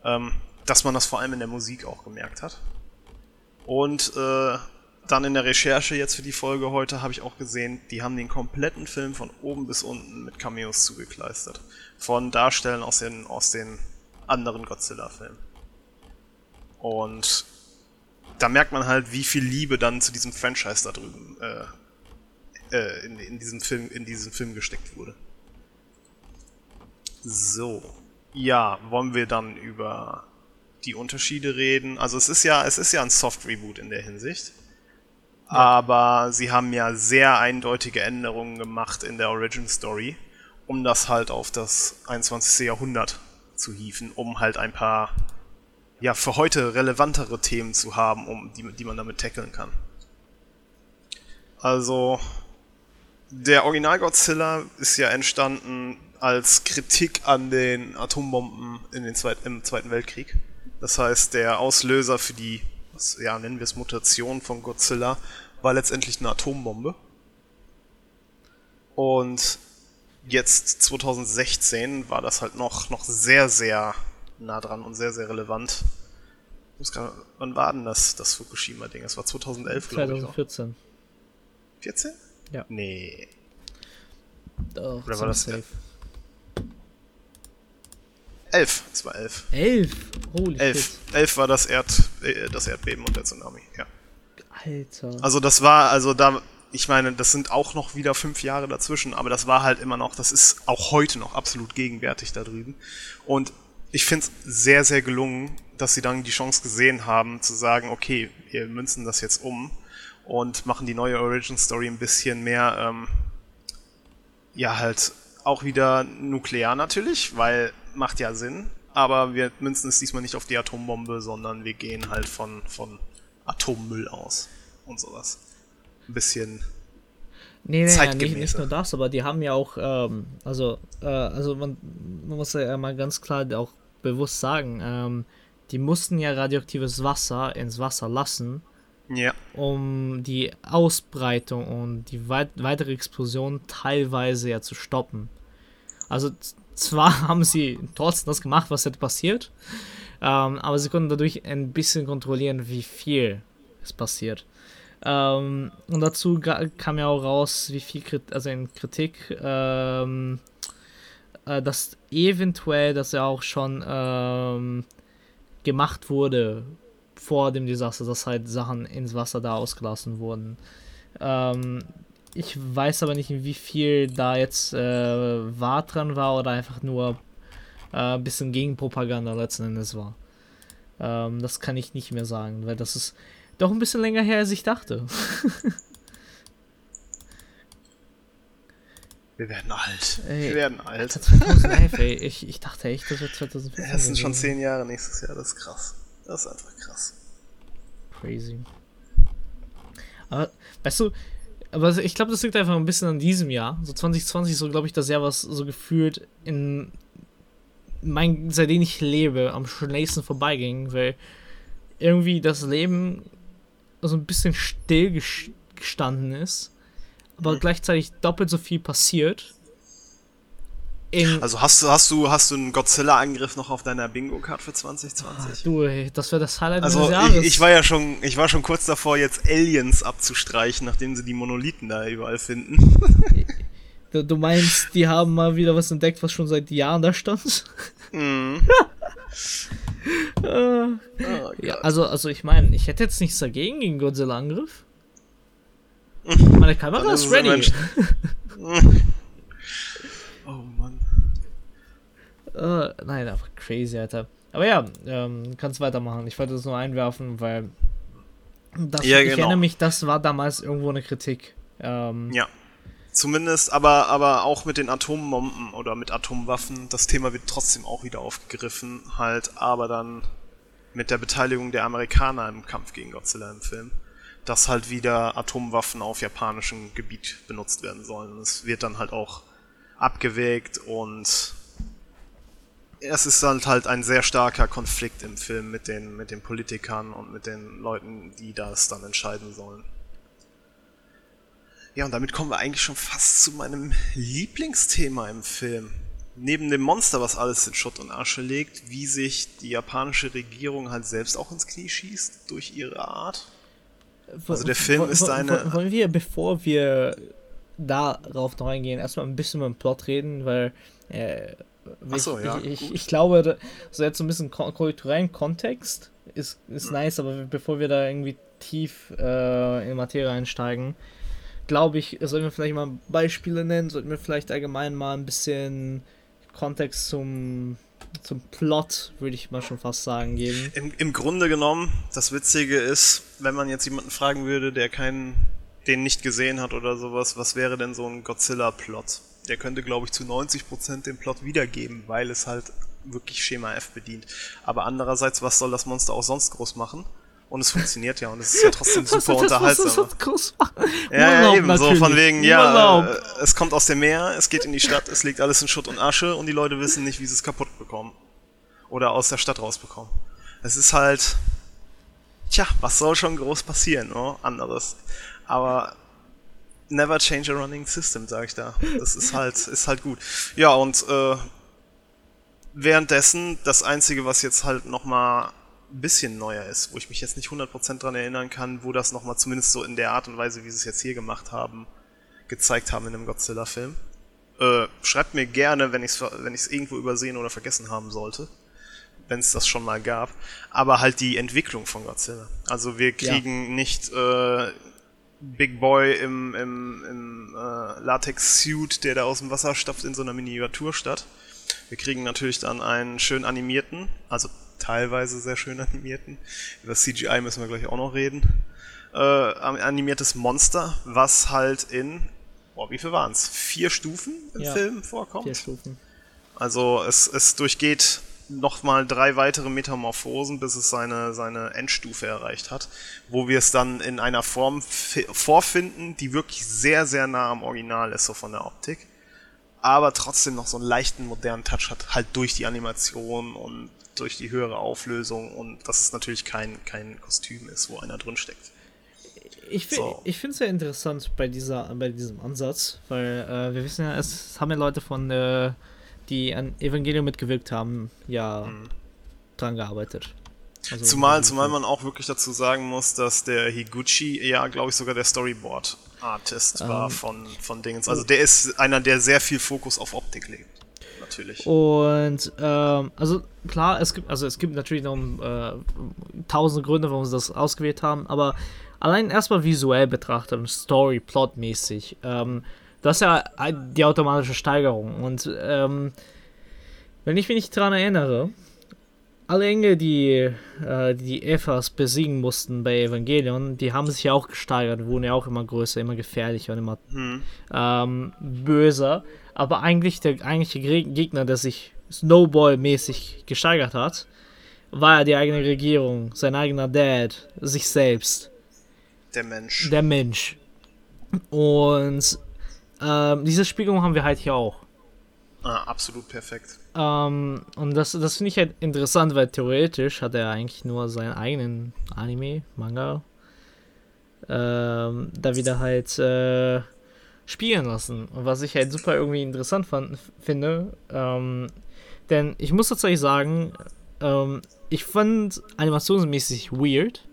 ähm, dass man das vor allem in der Musik auch gemerkt hat. Und äh, dann in der Recherche jetzt für die Folge heute habe ich auch gesehen, die haben den kompletten Film von oben bis unten mit Cameos zugekleistert. Von Darstellen aus den, aus den anderen Godzilla-Filmen. Und da merkt man halt, wie viel Liebe dann zu diesem Franchise da drüben äh, äh, in, in, diesem Film, in diesen Film gesteckt wurde. So. Ja, wollen wir dann über die Unterschiede reden? Also es ist ja, es ist ja ein Soft Reboot in der Hinsicht. Ja. Aber sie haben ja sehr eindeutige Änderungen gemacht in der Origin Story, um das halt auf das 21. Jahrhundert zu hieven, um halt ein paar ja für heute relevantere Themen zu haben, um die, die man damit tackeln kann. Also der Original Godzilla ist ja entstanden als Kritik an den Atombomben in den Zweit im Zweiten Weltkrieg. Das heißt, der Auslöser für die, was, ja, nennen wir es Mutation von Godzilla, war letztendlich eine Atombombe. Und jetzt 2016 war das halt noch, noch sehr, sehr nah dran und sehr, sehr relevant. Grad, wann war denn das, das Fukushima-Ding? Das war 2011, glaube ich. 2014. 14? Ja. Nee. Doch, Oder war das safe. 11, es war 11. 11? Holy 11. shit. 11 war das, Erd, äh, das Erdbeben und der Tsunami, ja. Alter. Also das war, also da, ich meine, das sind auch noch wieder fünf Jahre dazwischen, aber das war halt immer noch, das ist auch heute noch absolut gegenwärtig da drüben. Und ich finde es sehr, sehr gelungen, dass sie dann die Chance gesehen haben, zu sagen, okay, wir münzen das jetzt um und machen die neue Origin Story ein bisschen mehr, ähm, ja, halt auch wieder nuklear natürlich, weil macht ja Sinn, aber wir münzen es diesmal nicht auf die Atombombe, sondern wir gehen halt von, von Atommüll aus und sowas. Ein bisschen Nee, nee, ja, nicht, nicht, nur das, aber die haben ja auch, ähm, also, äh, also man, man, muss ja mal ganz klar auch bewusst sagen, ähm, die mussten ja radioaktives Wasser ins Wasser lassen, ja. um die Ausbreitung und die weit weitere Explosion teilweise ja zu stoppen. Also zwar haben sie trotzdem das gemacht, was hätte passiert, ähm, aber sie konnten dadurch ein bisschen kontrollieren, wie viel es passiert. Ähm, und dazu kam ja auch raus, wie viel Kritik, also in Kritik, ähm, äh, dass eventuell das ja auch schon ähm, gemacht wurde vor dem Desaster, dass halt Sachen ins Wasser da ausgelassen wurden. Ähm, ich weiß aber nicht, wie viel da jetzt äh, wahr dran war oder einfach nur äh, ein bisschen Gegenpropaganda letzten Endes war. Ähm, das kann ich nicht mehr sagen, weil das ist doch ein bisschen länger her, als ich dachte. Wir werden alt. Ey, wir werden alt. 2011, ey. Ich, ich dachte echt, das wird 2014. Das sind schon zehn Jahre nächstes Jahr, das ist krass. Das ist einfach krass. Crazy. Aber, weißt du, aber ich glaube, das liegt einfach ein bisschen an diesem Jahr. So 2020 ist so, glaube ich, das Jahr, was so gefühlt in mein, seitdem ich lebe, am schnellsten vorbeiging, weil irgendwie das Leben so ein bisschen still gestanden ist, aber mhm. gleichzeitig doppelt so viel passiert. also hast du, hast du, hast du einen Godzilla-Angriff noch auf deiner Bingo-Card für 2020? Ach, du, ey, das wäre das Highlight also des Jahres. Ich, ich war ja schon, ich war schon kurz davor, jetzt Aliens abzustreichen, nachdem sie die Monolithen da überall finden. Du, du meinst, die haben mal wieder was entdeckt, was schon seit Jahren da stand? Mhm. oh, ja, also, also ich meine, ich hätte jetzt nichts dagegen gegen Godzilla-Angriff. Meine Kamera ist ready. oh Mann. Uh, nein, einfach crazy, Alter. Aber ja, ähm, kannst weitermachen. Ich wollte das nur einwerfen, weil das, ja, ich genau. erinnere mich, das war damals irgendwo eine Kritik. Ähm, ja. Zumindest, aber, aber auch mit den Atombomben oder mit Atomwaffen, das Thema wird trotzdem auch wieder aufgegriffen, halt, aber dann mit der Beteiligung der Amerikaner im Kampf gegen Godzilla im Film, dass halt wieder Atomwaffen auf japanischem Gebiet benutzt werden sollen. Es wird dann halt auch abgewägt und es ist halt halt ein sehr starker Konflikt im Film mit den, mit den Politikern und mit den Leuten, die das dann entscheiden sollen. Ja, und damit kommen wir eigentlich schon fast zu meinem Lieblingsthema im Film. Neben dem Monster, was alles in Schutt und Asche legt, wie sich die japanische Regierung halt selbst auch ins Knie schießt durch ihre Art. Also der Film ist eine. Wollen wir, bevor wir darauf noch eingehen, erstmal ein bisschen über den Plot reden, weil äh, ich, so, ja, ich, ich, ich, glaube, so jetzt so ein bisschen kulturellen Kontext ist, ist mhm. nice, aber bevor wir da irgendwie tief äh, in Materie einsteigen, glaube ich, sollten wir vielleicht mal Beispiele nennen, sollten wir vielleicht allgemein mal ein bisschen Kontext zum, zum Plot, würde ich mal schon fast sagen, geben. Im, Im Grunde genommen, das Witzige ist, wenn man jetzt jemanden fragen würde, der keinen, den nicht gesehen hat oder sowas, was wäre denn so ein Godzilla-Plot? Der könnte, glaube ich, zu 90% den Plot wiedergeben, weil es halt wirklich Schema F bedient. Aber andererseits, was soll das Monster auch sonst groß machen? Und es funktioniert ja und es ist ja trotzdem super das, unterhaltsam. Das ja, ja, eben, so von wegen, ja, äh, es kommt aus dem Meer, es geht in die Stadt, es liegt alles in Schutt und Asche und die Leute wissen nicht, wie sie es kaputt bekommen. Oder aus der Stadt rausbekommen. Es ist halt, tja, was soll schon groß passieren, oh? anderes. Aber never change a running system, sag ich da. Das ist halt, ist halt gut. Ja, und äh, währenddessen, das Einzige, was jetzt halt nochmal ein bisschen neuer ist, wo ich mich jetzt nicht 100% dran erinnern kann, wo das nochmal zumindest so in der Art und Weise, wie sie es jetzt hier gemacht haben, gezeigt haben in einem Godzilla-Film. Äh, schreibt mir gerne, wenn ich es wenn irgendwo übersehen oder vergessen haben sollte, wenn es das schon mal gab. Aber halt die Entwicklung von Godzilla. Also wir kriegen ja. nicht äh, Big Boy im, im, im äh, Latex-Suit, der da aus dem Wasser stapft in so einer Miniaturstadt. Wir kriegen natürlich dann einen schön animierten, also teilweise sehr schön animierten. Über CGI müssen wir gleich auch noch reden. Äh, animiertes Monster, was halt in, boah, wie viel waren es? Vier Stufen im ja, Film vorkommt. Vier Stufen. Also es, es durchgeht nochmal drei weitere Metamorphosen, bis es seine, seine Endstufe erreicht hat, wo wir es dann in einer Form vorfinden, die wirklich sehr, sehr nah am Original ist, so von der Optik. Aber trotzdem noch so einen leichten modernen Touch hat, halt durch die Animation und durch die höhere Auflösung und dass es natürlich kein, kein Kostüm ist, wo einer drin steckt. Ich, so. ich finde es ja interessant bei, dieser, bei diesem Ansatz, weil äh, wir wissen ja, es haben ja Leute von, äh, die an Evangelium mitgewirkt haben, ja mhm. dran gearbeitet. Also zumal, zumal man auch wirklich dazu sagen muss, dass der Higuchi ja, glaube ich, sogar der Storyboard-Artist ähm, war von, von Dingens. Also der ist einer, der sehr viel Fokus auf Optik legt natürlich. Und ähm, also klar, es gibt, also es gibt natürlich noch äh, tausend Gründe, warum sie das ausgewählt haben, aber allein erstmal visuell betrachtet und Story, Plot-mäßig, ähm, das ist ja die automatische Steigerung. Und ähm, wenn ich mich daran erinnere, alle Engel, die äh, die Evas besiegen mussten bei Evangelion, die haben sich ja auch gesteigert, wurden ja auch immer größer, immer gefährlicher und immer hm. ähm, böser. Aber eigentlich der eigentliche Gegner, der sich Snowball-mäßig gesteigert hat, war ja die eigene Regierung, sein eigener Dad, sich selbst. Der Mensch. Der Mensch. Und ähm, diese Spiegelung haben wir halt hier auch. Ah, absolut perfekt. Ähm, und das, das finde ich halt interessant, weil theoretisch hat er eigentlich nur seinen eigenen Anime, Manga, ähm, da wieder halt äh, spielen lassen. Und was ich halt super irgendwie interessant fand, finde. Ähm, denn ich muss tatsächlich sagen, ähm, ich fand animationsmäßig weird.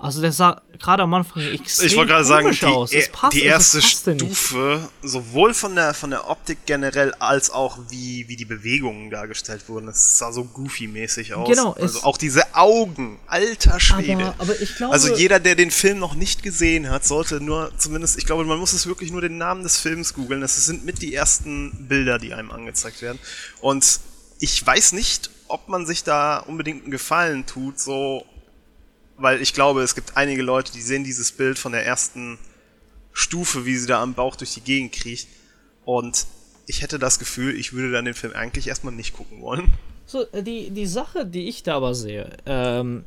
Also der sah gerade am Anfang extrem Ich wollte gerade sagen, die, aus. E- passt, die erste Stufe, sowohl von der, von der Optik generell, als auch wie, wie die Bewegungen dargestellt wurden, das sah so goofy-mäßig aus. Genau. Also auch diese Augen, alter Schwede. Aber, aber ich glaube, also jeder, der den Film noch nicht gesehen hat, sollte nur zumindest, ich glaube, man muss es wirklich nur den Namen des Films googeln. Das sind mit die ersten Bilder, die einem angezeigt werden. Und ich weiß nicht, ob man sich da unbedingt einen Gefallen tut, so weil ich glaube, es gibt einige Leute, die sehen dieses Bild von der ersten Stufe, wie sie da am Bauch durch die Gegend kriecht. Und ich hätte das Gefühl, ich würde dann den Film eigentlich erstmal nicht gucken wollen. So, äh, die, die Sache, die ich da aber sehe, ähm,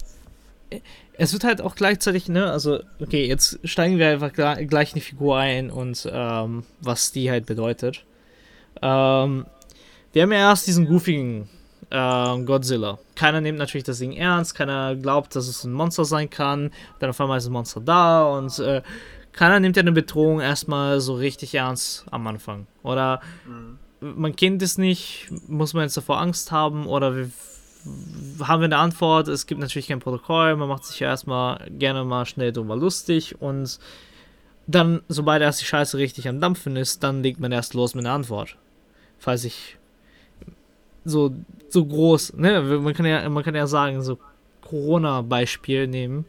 es wird halt auch gleichzeitig, ne, also, okay, jetzt steigen wir einfach gleich in die Figur ein und ähm, was die halt bedeutet. Ähm, wir haben ja erst diesen goofigen äh, Godzilla. Keiner nimmt natürlich das Ding ernst, keiner glaubt, dass es ein Monster sein kann. Dann auf einmal ist ein Monster da und äh, keiner nimmt ja eine Bedrohung erstmal so richtig ernst am Anfang. Oder mhm. man kennt es nicht, muss man jetzt davor Angst haben oder wir, haben wir eine Antwort, es gibt natürlich kein Protokoll, man macht sich ja erstmal gerne mal schnell drüber lustig und dann, sobald erst die Scheiße richtig am Dampfen ist, dann legt man erst los mit einer Antwort. Falls ich so, so groß, ne, man kann ja, man kann ja sagen, so Corona-Beispiel nehmen,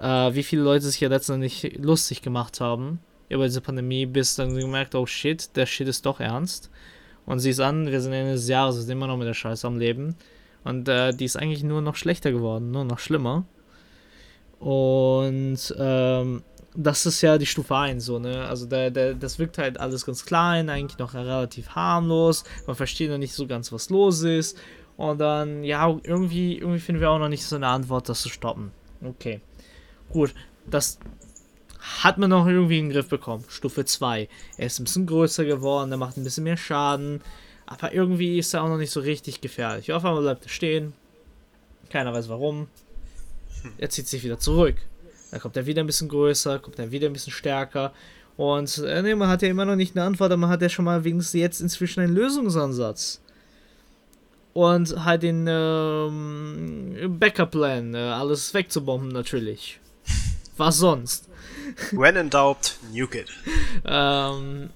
äh, wie viele Leute sich ja letztendlich lustig gemacht haben über diese Pandemie, bis dann gemerkt, oh shit, der Shit ist doch ernst. Und siehst an, wir sind Ende des Jahres, wir sind immer noch mit der Scheiße am Leben. Und äh, die ist eigentlich nur noch schlechter geworden, nur noch schlimmer. Und ähm, das ist ja die Stufe 1, so, ne? Also der, der, das wirkt halt alles ganz klein, eigentlich noch relativ harmlos. Man versteht noch nicht so ganz, was los ist. Und dann, ja, irgendwie, irgendwie finden wir auch noch nicht so eine Antwort, das zu stoppen. Okay. Gut, das hat man noch irgendwie in den Griff bekommen. Stufe 2. Er ist ein bisschen größer geworden, er macht ein bisschen mehr Schaden. Aber irgendwie ist er auch noch nicht so richtig gefährlich. Auf einmal bleibt er stehen. Keiner weiß warum. Er zieht sich wieder zurück. Dann kommt er wieder ein bisschen größer, kommt er wieder ein bisschen stärker. Und äh, nee, man hat ja immer noch nicht eine Antwort, aber man hat ja schon mal wenigstens jetzt inzwischen einen Lösungsansatz. Und halt den ähm, Backup-Plan, äh, alles wegzubomben natürlich. Was sonst? When in doubt, nuke it. ähm,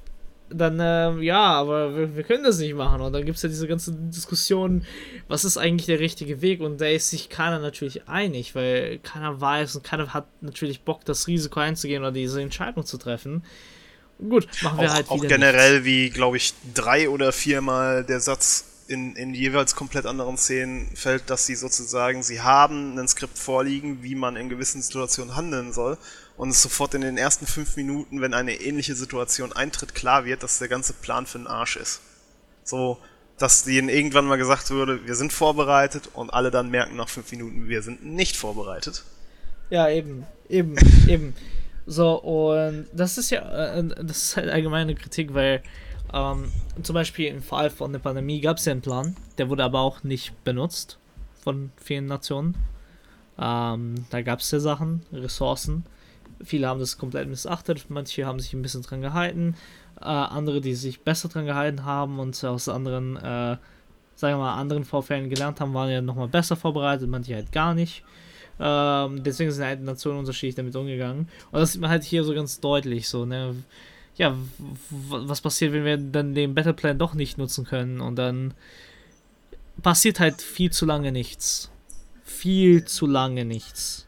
dann, äh, ja, aber wir, wir, können das nicht machen. Und dann gibt es ja diese ganze Diskussion, was ist eigentlich der richtige Weg? Und da ist sich keiner natürlich einig, weil keiner weiß und keiner hat natürlich Bock, das Risiko einzugehen oder diese Entscheidung zu treffen. Gut, machen wir auch, halt wieder. Auch generell, nichts. wie, glaube ich, drei oder viermal der Satz in, in jeweils komplett anderen Szenen fällt, dass sie sozusagen, sie haben ein Skript vorliegen, wie man in gewissen Situationen handeln soll und es sofort in den ersten fünf Minuten, wenn eine ähnliche Situation eintritt, klar wird, dass der ganze Plan für den Arsch ist. So, dass ihnen irgendwann mal gesagt würde, wir sind vorbereitet und alle dann merken nach fünf Minuten, wir sind nicht vorbereitet. Ja, eben, eben, eben. So, und das ist ja, äh, das ist halt allgemeine Kritik, weil ähm, zum Beispiel im Fall von der Pandemie gab es ja einen Plan, der wurde aber auch nicht benutzt von vielen Nationen. Ähm, da gab es ja Sachen, Ressourcen. Viele haben das komplett missachtet, manche haben sich ein bisschen dran gehalten, äh, andere, die sich besser dran gehalten haben und aus anderen, äh, sagen wir mal, anderen Vorfällen gelernt haben, waren ja nochmal besser vorbereitet, manche halt gar nicht. Ähm, deswegen sind halt Nationen unterschiedlich damit umgegangen. Und das sieht man halt hier so ganz deutlich, so, ne? Ja, was passiert, wenn wir dann den Battleplan doch nicht nutzen können und dann passiert halt viel zu lange nichts. Viel zu lange nichts.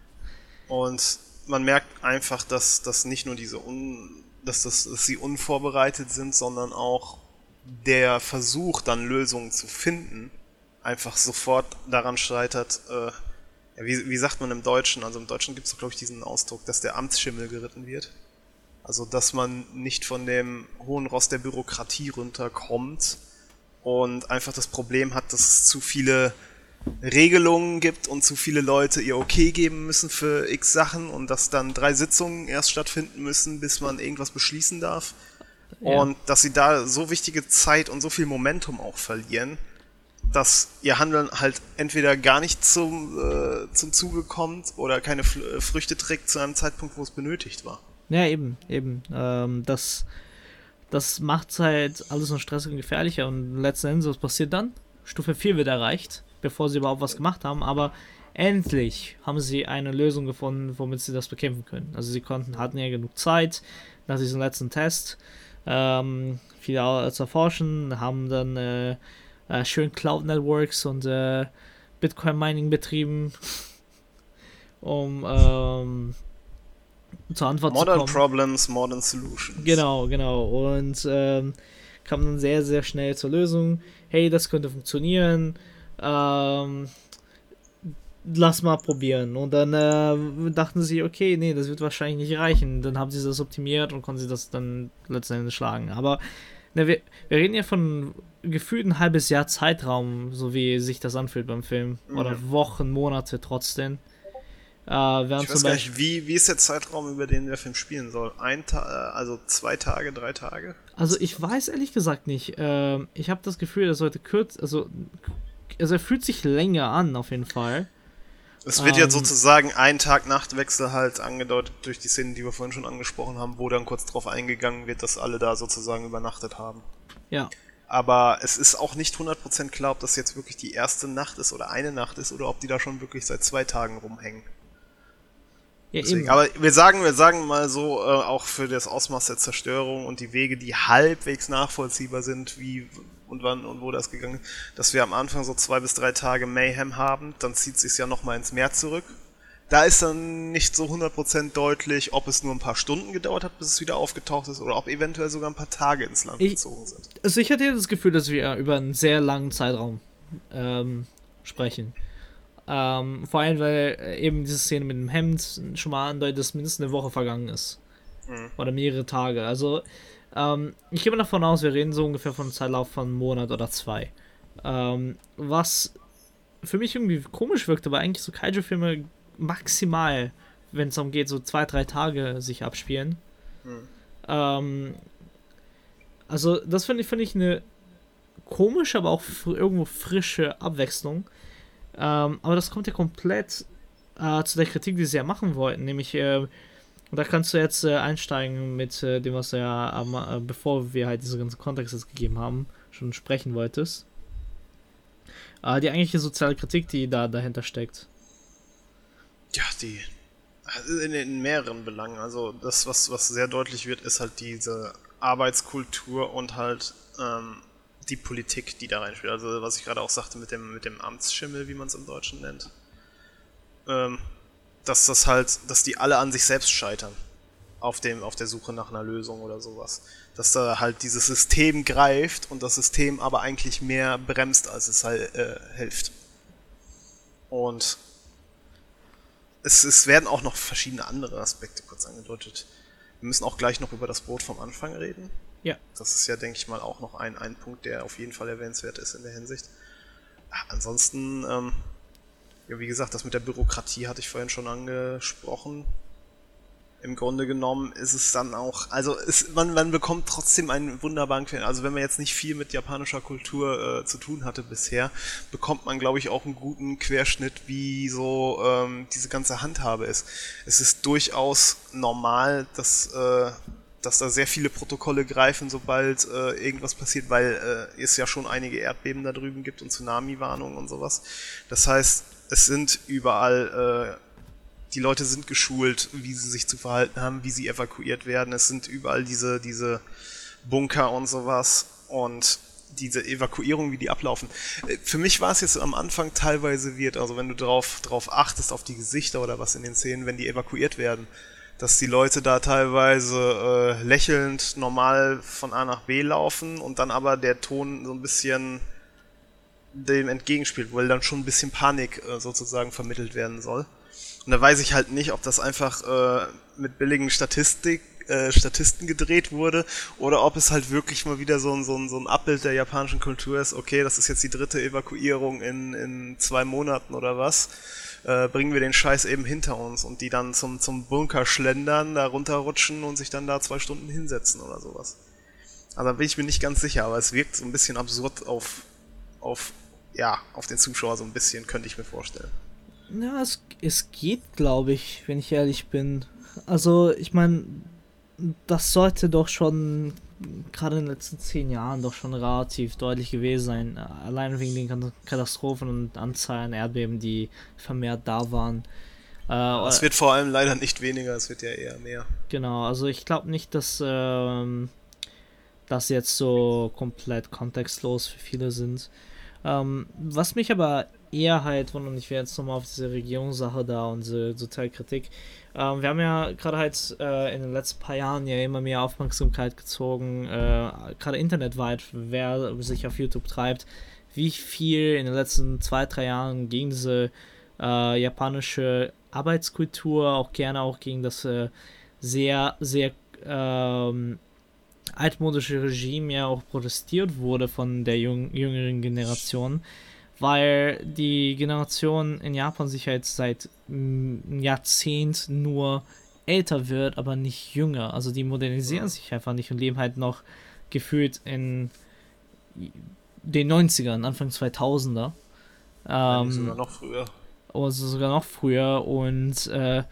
Und man merkt einfach, dass, dass nicht nur diese Un, dass, das, dass sie unvorbereitet sind, sondern auch der Versuch, dann Lösungen zu finden, einfach sofort daran scheitert, äh, wie, wie sagt man im Deutschen? Also im Deutschen gibt es glaube ich, diesen Ausdruck, dass der Amtsschimmel geritten wird. Also, dass man nicht von dem hohen Ross der Bürokratie runterkommt und einfach das Problem hat, dass es zu viele Regelungen gibt und zu viele Leute ihr Okay geben müssen für x Sachen und dass dann drei Sitzungen erst stattfinden müssen, bis man irgendwas beschließen darf. Ja. Und dass sie da so wichtige Zeit und so viel Momentum auch verlieren, dass ihr Handeln halt entweder gar nicht zum, äh, zum Zuge kommt oder keine F Früchte trägt zu einem Zeitpunkt, wo es benötigt war. Ja, eben, eben. Ähm, das das macht halt alles noch stressig und gefährlicher und letzten Endes, was passiert dann? Stufe 4 wird erreicht bevor sie überhaupt was gemacht haben, aber endlich haben sie eine Lösung gefunden, womit sie das bekämpfen können. Also sie konnten, hatten ja genug Zeit nach diesem letzten Test, ähm, viel zu erforschen, haben dann äh, äh, schön Cloud Networks und äh, Bitcoin Mining betrieben, um ähm, zur Antwort modern zu kommen. Modern Problems, Modern Solutions. Genau, genau. Und ähm, kam dann sehr, sehr schnell zur Lösung. Hey, das könnte funktionieren. Ähm, lass mal probieren. Und dann äh, dachten sie, okay, nee, das wird wahrscheinlich nicht reichen. Dann haben sie das optimiert und konnten sie das dann letztendlich schlagen. Aber ne, wir, wir reden ja von gefühlt ein halbes Jahr Zeitraum, so wie sich das anfühlt beim Film. Mhm. Oder Wochen, Monate trotzdem. Äh, ich weiß gar nicht, wie, wie ist der Zeitraum, über den der Film spielen soll? Ein Ta äh, also zwei Tage, drei Tage? Also ich weiß ehrlich gesagt nicht. Ähm, ich habe das Gefühl, er sollte kurz, also, also er fühlt sich länger an auf jeden Fall. Es wird ähm, ja sozusagen ein Tag-Nacht-Wechsel halt angedeutet durch die Szenen, die wir vorhin schon angesprochen haben, wo dann kurz drauf eingegangen wird, dass alle da sozusagen übernachtet haben. Ja. Aber es ist auch nicht 100% klar, ob das jetzt wirklich die erste Nacht ist oder eine Nacht ist oder ob die da schon wirklich seit zwei Tagen rumhängen. Ja, Deswegen, aber wir sagen, wir sagen mal so, äh, auch für das Ausmaß der Zerstörung und die Wege, die halbwegs nachvollziehbar sind, wie und wann und wo das gegangen ist, dass wir am Anfang so zwei bis drei Tage Mayhem haben, dann zieht es sich ja nochmal ins Meer zurück. Da ist dann nicht so 100% deutlich, ob es nur ein paar Stunden gedauert hat, bis es wieder aufgetaucht ist, oder ob eventuell sogar ein paar Tage ins Land ich, gezogen sind. Also ich hatte das Gefühl, dass wir über einen sehr langen Zeitraum ähm, sprechen. Ähm, vor allem, weil äh, eben diese Szene mit dem Hemd schon mal andeutet, dass mindestens eine Woche vergangen ist. Mhm. Oder mehrere Tage. Also, ähm, ich gehe mal davon aus, wir reden so ungefähr von einem Zeitlauf von einem Monat oder zwei. Ähm, was für mich irgendwie komisch wirkt, aber eigentlich so Kaiju-Filme maximal, wenn es darum geht, so zwei, drei Tage sich abspielen. Mhm. Ähm, also, das finde ich, find ich eine komische, aber auch irgendwo frische Abwechslung. Ähm, aber das kommt ja komplett äh, zu der Kritik, die sie ja machen wollten, nämlich, äh, da kannst du jetzt äh, einsteigen mit äh, dem, was du ja, äh, bevor wir halt diese ganzen Kontexte gegeben haben, schon sprechen wolltest. Äh, die eigentliche soziale Kritik, die da dahinter steckt. Ja, die also in, in mehreren Belangen. Also das, was, was sehr deutlich wird, ist halt diese Arbeitskultur und halt ähm, die Politik, die da reinspielt. Also was ich gerade auch sagte mit dem, mit dem Amtsschimmel, wie man es im Deutschen nennt. Ähm, dass das halt, dass die alle an sich selbst scheitern. Auf, dem, auf der Suche nach einer Lösung oder sowas. Dass da halt dieses System greift und das System aber eigentlich mehr bremst, als es halt äh, hilft. Und es, es werden auch noch verschiedene andere Aspekte kurz angedeutet. Wir müssen auch gleich noch über das Boot vom Anfang reden. Ja. Das ist ja, denke ich mal, auch noch ein, ein Punkt, der auf jeden Fall erwähnenswert ist in der Hinsicht. Ja, ansonsten, ähm, ja, wie gesagt, das mit der Bürokratie hatte ich vorhin schon angesprochen. Im Grunde genommen ist es dann auch, also es, man, man bekommt trotzdem einen wunderbaren Quer. Also wenn man jetzt nicht viel mit japanischer Kultur äh, zu tun hatte bisher, bekommt man, glaube ich, auch einen guten Querschnitt, wie so ähm, diese ganze Handhabe ist. Es ist durchaus normal, dass äh, dass da sehr viele Protokolle greifen, sobald äh, irgendwas passiert, weil äh, es ja schon einige Erdbeben da drüben gibt und Tsunami-Warnungen und sowas. Das heißt, es sind überall, äh, die Leute sind geschult, wie sie sich zu verhalten haben, wie sie evakuiert werden. Es sind überall diese, diese Bunker und sowas und diese Evakuierung, wie die ablaufen. Äh, für mich war es jetzt am Anfang teilweise wird, also wenn du drauf, drauf achtest, auf die Gesichter oder was in den Szenen, wenn die evakuiert werden, dass die Leute da teilweise äh, lächelnd normal von A nach B laufen und dann aber der Ton so ein bisschen dem entgegenspielt, weil dann schon ein bisschen Panik äh, sozusagen vermittelt werden soll. Und da weiß ich halt nicht, ob das einfach äh, mit billigen Statistik, äh, Statisten gedreht wurde oder ob es halt wirklich mal wieder so ein, so, ein, so ein Abbild der japanischen Kultur ist. Okay, das ist jetzt die dritte Evakuierung in, in zwei Monaten oder was äh, bringen wir den Scheiß eben hinter uns und die dann zum, zum Bunker schlendern, da runterrutschen und sich dann da zwei Stunden hinsetzen oder sowas. Also da bin ich mir nicht ganz sicher, aber es wirkt so ein bisschen absurd auf, auf, ja, auf den Zuschauer so ein bisschen, könnte ich mir vorstellen. Ja, es, es geht, glaube ich, wenn ich ehrlich bin. Also, ich meine, das sollte doch schon gerade in den letzten zehn Jahren doch schon relativ deutlich gewesen sein. Allein wegen den Katastrophen und Anzahl an Erdbeben, die vermehrt da waren. Äh, es wird vor allem leider nicht weniger, es wird ja eher mehr. Genau, also ich glaube nicht, dass ähm, das jetzt so komplett kontextlos für viele sind. Ähm, was mich aber eher halt wundert, und ich werde jetzt nochmal auf diese Regierungssache da und diese Sozialkritik, ähm, wir haben ja gerade halt äh, in den letzten paar Jahren ja immer mehr Aufmerksamkeit gezogen, äh, gerade internetweit, wer sich auf YouTube treibt, wie viel in den letzten zwei, drei Jahren gegen diese äh, japanische Arbeitskultur, auch gerne auch gegen das äh, sehr, sehr ähm, altmodische Regime ja auch protestiert wurde von der jüng jüngeren Generation, weil die Generation in Japan sich halt seit einem Jahrzehnt nur älter wird, aber nicht jünger. Also die modernisieren sich einfach nicht und leben halt noch gefühlt in den 90ern, Anfang 2000er. Ähm, sogar noch früher. Also sogar noch früher und äh,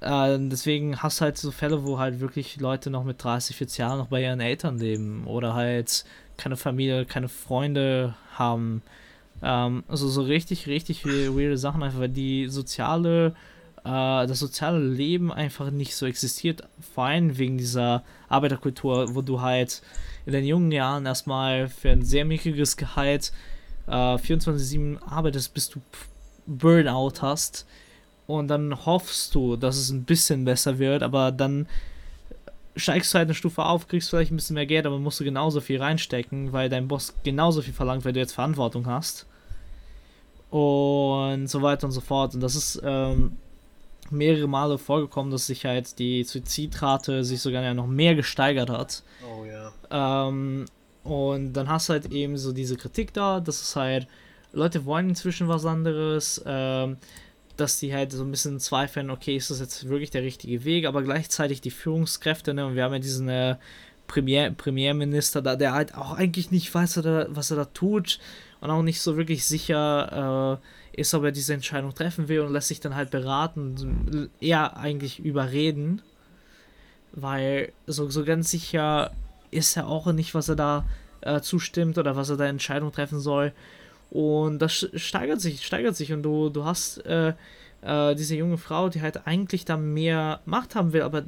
äh, deswegen hast du halt so Fälle, wo halt wirklich Leute noch mit 30, 40 Jahren noch bei ihren Eltern leben oder halt keine Familie, keine Freunde haben. Ähm, also so richtig, richtig weirde Sachen, einfach weil die soziale, äh, das soziale Leben einfach nicht so existiert, vor allem wegen dieser Arbeiterkultur, wo du halt in den jungen Jahren erstmal für ein sehr mickriges Gehalt äh, 24-7 arbeitest, bis du Burnout hast und dann hoffst du, dass es ein bisschen besser wird, aber dann steigst du halt eine Stufe auf, kriegst vielleicht ein bisschen mehr Geld, aber musst du genauso viel reinstecken, weil dein Boss genauso viel verlangt, weil du jetzt Verantwortung hast. Und so weiter und so fort. Und das ist ähm, mehrere Male vorgekommen, dass sich halt die Suizidrate sich sogar ja noch mehr gesteigert hat. Oh ja. Ähm, und dann hast du halt eben so diese Kritik da, dass es halt, Leute wollen inzwischen was anderes. Ähm, dass die halt so ein bisschen zweifeln, okay, ist das jetzt wirklich der richtige Weg, aber gleichzeitig die Führungskräfte, ne, und wir haben ja diesen äh, Premier, Premierminister da, der halt auch eigentlich nicht weiß, was er da, was er da tut und auch nicht so wirklich sicher äh, ist, ob er diese Entscheidung treffen will und lässt sich dann halt beraten, eher eigentlich überreden, weil so, so ganz sicher ist er auch nicht, was er da äh, zustimmt oder was er da Entscheidung treffen soll. Und das steigert sich, steigert sich und du, du hast äh, äh, diese junge Frau, die halt eigentlich da mehr Macht haben will, aber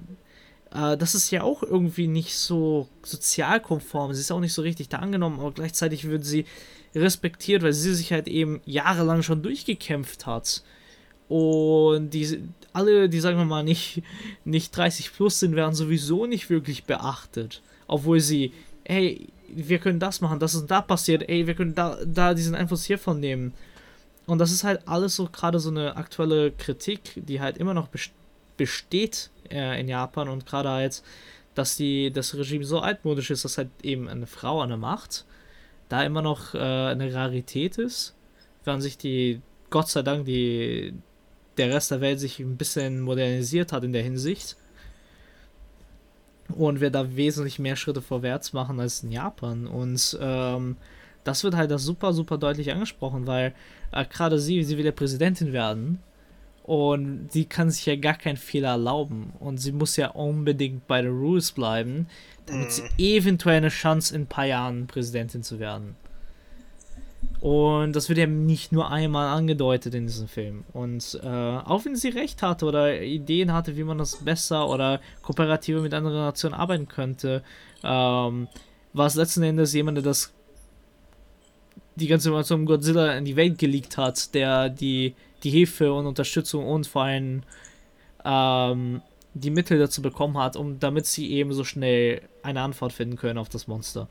äh, das ist ja auch irgendwie nicht so sozialkonform. Sie ist auch nicht so richtig da angenommen, aber gleichzeitig wird sie respektiert, weil sie sich halt eben jahrelang schon durchgekämpft hat. Und die, alle, die sagen wir mal nicht, nicht 30 plus sind, werden sowieso nicht wirklich beachtet. Obwohl sie, hey, wir können das machen, das ist da passiert, ey, wir können da, da diesen Einfluss hiervon nehmen. Und das ist halt alles so gerade so eine aktuelle Kritik, die halt immer noch besteht äh, in Japan und gerade halt, dass die, das Regime so altmodisch ist, dass halt eben eine Frau an der Macht da immer noch äh, eine Rarität ist, während sich die, Gott sei Dank, die, der Rest der Welt sich ein bisschen modernisiert hat in der Hinsicht und wir da wesentlich mehr Schritte vorwärts machen als in Japan. Und ähm, das wird halt das super, super deutlich angesprochen, weil äh, gerade sie, sie will ja Präsidentin werden und sie kann sich ja gar keinen Fehler erlauben und sie muss ja unbedingt bei den Rules bleiben, damit sie mhm. eventuell eine Chance in ein paar Jahren Präsidentin zu werden. Und das wird ja nicht nur einmal angedeutet in diesem Film. Und äh, auch wenn sie recht hatte oder Ideen hatte, wie man das besser oder kooperativer mit anderen Nationen arbeiten könnte, ähm, war es letzten Endes jemand, der das die ganze Information Godzilla in die Welt geleakt hat, der die, die Hilfe und Unterstützung und vor allem ähm, die Mittel dazu bekommen hat, um damit sie eben so schnell eine Antwort finden können auf das Monster.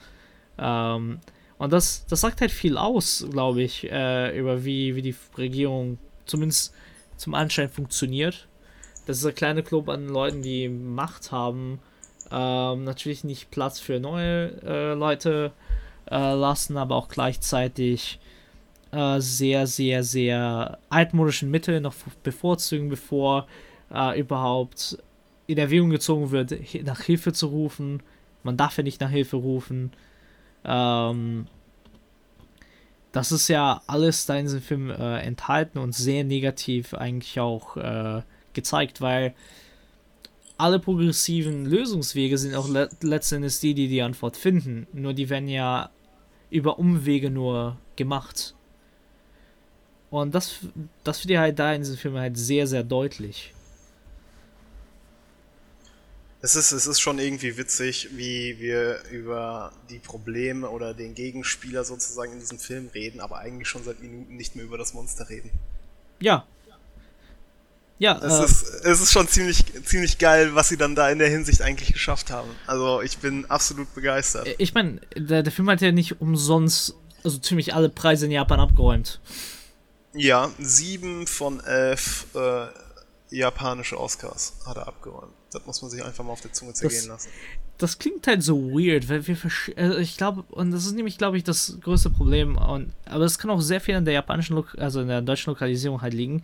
Ähm, und das, das sagt halt viel aus, glaube ich, äh, über wie, wie die Regierung zumindest zum Anschein funktioniert. Das ist ein kleiner Club an Leuten, die Macht haben, ähm, natürlich nicht Platz für neue äh, Leute äh, lassen, aber auch gleichzeitig äh, sehr, sehr, sehr altmodischen Mittel noch bevorzugen, bevor äh, überhaupt in Erwägung gezogen wird, nach Hilfe zu rufen. Man darf ja nicht nach Hilfe rufen. Ähm, das ist ja alles da in diesem Film äh, enthalten und sehr negativ eigentlich auch äh, gezeigt, weil alle progressiven Lösungswege sind auch le letztendlich die, die die Antwort finden. Nur die werden ja über Umwege nur gemacht. Und das, das wird ja halt da in diesem Film halt sehr, sehr deutlich es ist, es ist schon irgendwie witzig, wie wir über die Probleme oder den Gegenspieler sozusagen in diesem Film reden, aber eigentlich schon seit Minuten nicht mehr über das Monster reden. Ja. Ja. Es, äh, ist, es ist schon ziemlich, ziemlich geil, was sie dann da in der Hinsicht eigentlich geschafft haben. Also ich bin absolut begeistert. Ich meine, der, der Film hat ja nicht umsonst, also ziemlich alle Preise in Japan abgeräumt. Ja, sieben von elf äh, japanische Oscars hat er abgeräumt. Das muss man sich einfach mal auf der Zunge zergehen Das- lassen. Das klingt halt so weird, weil wir also ich glaube, und das ist nämlich, glaube ich, das größte Problem. Und, aber es kann auch sehr viel in der japanischen, Lok also in der deutschen Lokalisierung halt liegen.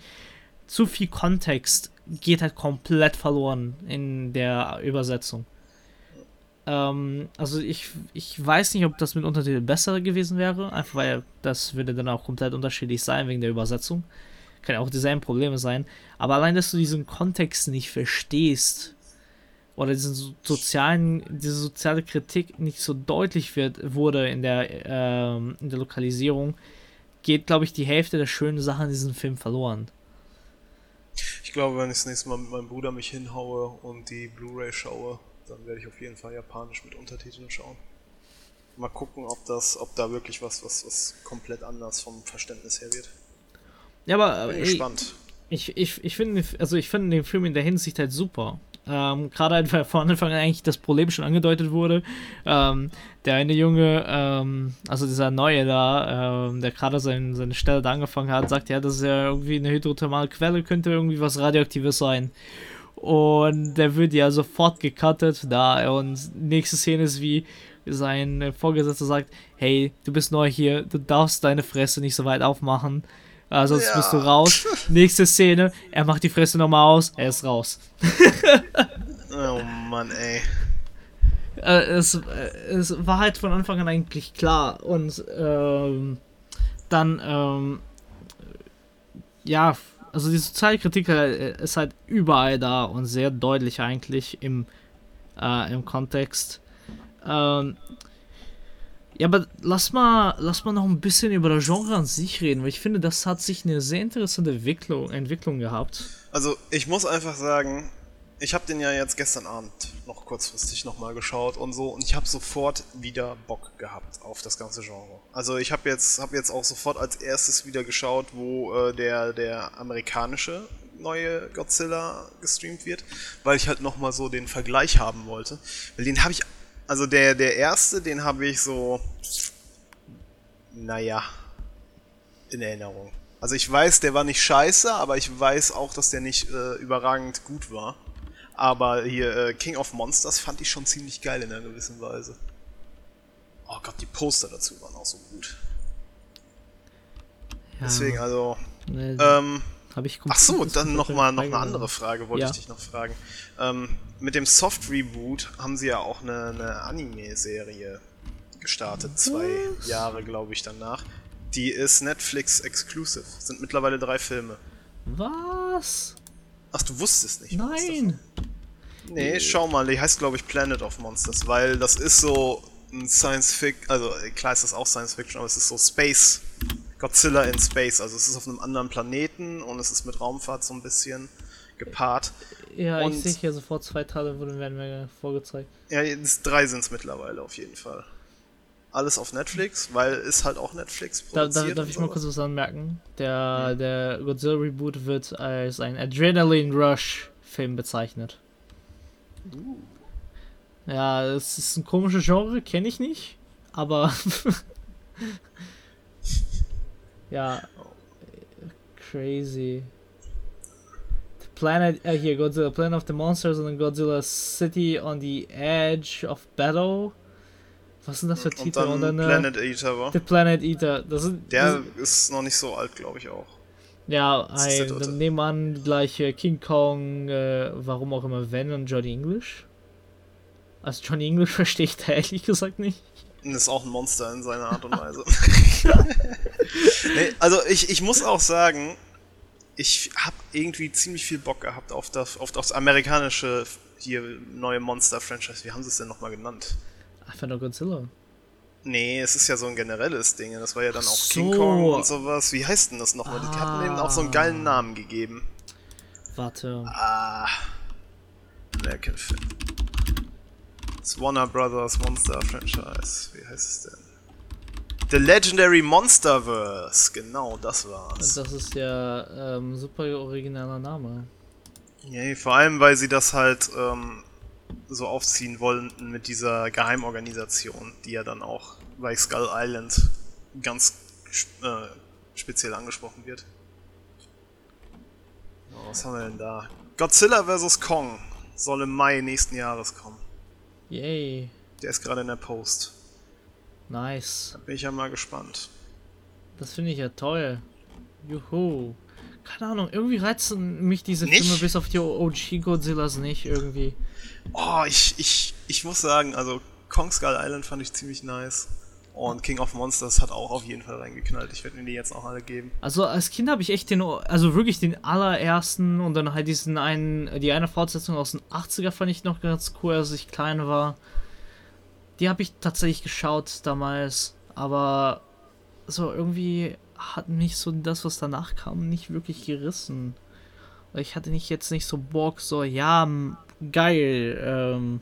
Zu viel Kontext geht halt komplett verloren in der Übersetzung. Ähm, also ich, ich weiß nicht, ob das mit Untertiteln besser gewesen wäre, einfach weil das würde dann auch komplett unterschiedlich sein wegen der Übersetzung. Kann ja auch dieselben Probleme sein. Aber allein, dass du diesen Kontext nicht verstehst, oder diesen so- sozialen, diese soziale Kritik nicht so deutlich wird, wurde in der, ähm, in der Lokalisierung, geht, glaube ich, die Hälfte der schönen Sachen in diesem Film verloren. Ich glaube, wenn ich das nächste Mal mit meinem Bruder mich hinhaue und die Blu-ray schaue, dann werde ich auf jeden Fall japanisch mit Untertiteln schauen. Mal gucken, ob das, ob da wirklich was, was, was komplett anders vom Verständnis her wird. Ja, aber Bin äh, gespannt. ich, ich, ich finde, also ich finde den Film in der Hinsicht halt super. Ähm, Gerade halt, weil von Anfang an eigentlich das Problem schon angedeutet wurde. Ähm, der eine Junge, ähm, also dieser Neue da, ähm, der gerade sein, seine Stelle da angefangen hat, sagt ja, das ist ja irgendwie eine hydrothermale Quelle, könnte irgendwie was Radioaktives sein. Und der wird ja sofort gecuttet da. Und nächste Szene ist wie sein Vorgesetzter sagt, hey, du bist neu hier, du darfst deine Fresse nicht so weit aufmachen. Äh, sonst Ja. bist du raus. Nächste Szene, er macht die Fresse nochmal aus, er ist raus. Oh Mann, ey. Äh, es, äh, es war halt von Anfang an eigentlich klar. Und ähm, dann, ähm, ja, also die Sozialkritik äh, ist halt überall da und sehr deutlich eigentlich im, äh, im Kontext. Ähm, ja, aber lass mal, lass mal noch ein bisschen über das Genre an sich reden, weil ich finde, das hat sich eine sehr interessante Entwicklung, Entwicklung gehabt. Also, ich muss einfach sagen, ich habe den ja jetzt gestern Abend noch kurzfristig nochmal geschaut und so und ich habe sofort wieder Bock gehabt auf das ganze Genre. Also ich habe jetzt, hab jetzt auch sofort als erstes wieder geschaut, wo äh, der, der amerikanische neue Godzilla gestreamt wird, weil ich halt nochmal so den Vergleich haben wollte. Weil den habe ich, also der, der erste, den habe ich so, naja, in Erinnerung. Also ich weiß, der war nicht scheiße, aber ich weiß auch, dass der nicht äh, überragend gut war. Aber hier äh, King of Monsters fand ich schon ziemlich geil in einer gewissen Weise. Oh Gott, die Poster dazu waren auch so gut. Ja, Deswegen, also, ne, ähm, habe ich ach so, dann nochmal noch eine andere Frage wollte Ja. ich dich noch fragen. Ähm, mit dem Soft Reboot haben sie ja auch eine, eine Anime-Serie gestartet, zwei? Jahre, glaube ich, danach. Die ist Netflix exclusive. Sind mittlerweile drei Filme. Was? Ach, du wusstest nicht. Nein. Nee, schau mal, die heißt glaube ich Planet of Monsters, weil das ist so ein Science Fiction, also äh, klar ist das auch Science Fiction, aber es ist so Space, Godzilla in Space, also es ist auf einem anderen Planeten und es ist mit Raumfahrt so ein bisschen gepaart. Ja, ich Und- sehe hier sofort zwei Teile, wurden werden mir vorgezeigt. Ja, drei sind es mittlerweile auf jeden Fall. Alles auf Netflix, weil ist halt auch Netflix Da, produziert. da, darf und ich mal kurz was anmerken? Der, der Godzilla Reboot wird als ein Adrenaline Rush Film bezeichnet. Ja, es ist ein komisches Genre, kenne ich nicht, aber ja, crazy. Planet, äh, hier Godzilla Planet of the Monsters und dann Godzilla City on the Edge of Battle. Was sind das für Und Titel? dann Und dann, äh, Planet Eater war. The Planet Eater. Das sind, Der ist noch nicht so alt, glaube ich auch. Ja, ein, dann nehmen wir an, gleich äh, King Kong, äh, warum auch immer, Van und Johnny English. Also Johnny English verstehe ich da ehrlich gesagt nicht. Ist auch ein Monster in seiner Art und Weise. nee, also ich, ich muss auch sagen, ich habe irgendwie ziemlich viel Bock gehabt auf das, auf das amerikanische hier neue Monster-Franchise. Wie haben sie es denn nochmal genannt? Einfach nur Godzilla. Nee, es ist ja so ein generelles Ding. Das war ja dann auch Ach King so. Kong und sowas. Wie heißt denn das nochmal? Die hatten denen auch so einen geilen Namen gegeben. Warte. Ah. American Film. Das Warner Brothers Monster Franchise. Wie heißt es denn? The Legendary Monsterverse. Genau, das war's. Das ist ja ähm, super originaler Name. Nee, vor allem, weil sie das halt ähm, so aufziehen wollten mit dieser Geheimorganisation, die ja dann auch bei Skull Island ganz äh, speziell angesprochen wird. Oh, was haben wir denn da? Godzilla vs. Kong soll im Mai nächsten Jahres kommen. Yay. Der ist gerade in der Post. Nice. Da bin ich ja mal gespannt. Das finde ich ja toll. Juhu. Keine Ahnung, irgendwie reizen mich diese Nicht? Filme bis auf die OG Godzillas nicht irgendwie. Oh, ich, ich, ich muss sagen, also Kong Skull Island fand ich ziemlich nice. Und King of Monsters hat auch auf jeden Fall reingeknallt. Ich werde mir die jetzt auch alle geben. Also als Kind habe ich echt den, also wirklich den allerersten und dann halt diesen einen, die eine Fortsetzung aus den 80er fand ich noch ganz cool, als ich klein war. Die habe ich tatsächlich geschaut damals, aber so irgendwie hat mich so das, was danach kam, nicht wirklich gerissen. Ich hatte nicht jetzt nicht so Bock, so, ja, geil, ähm,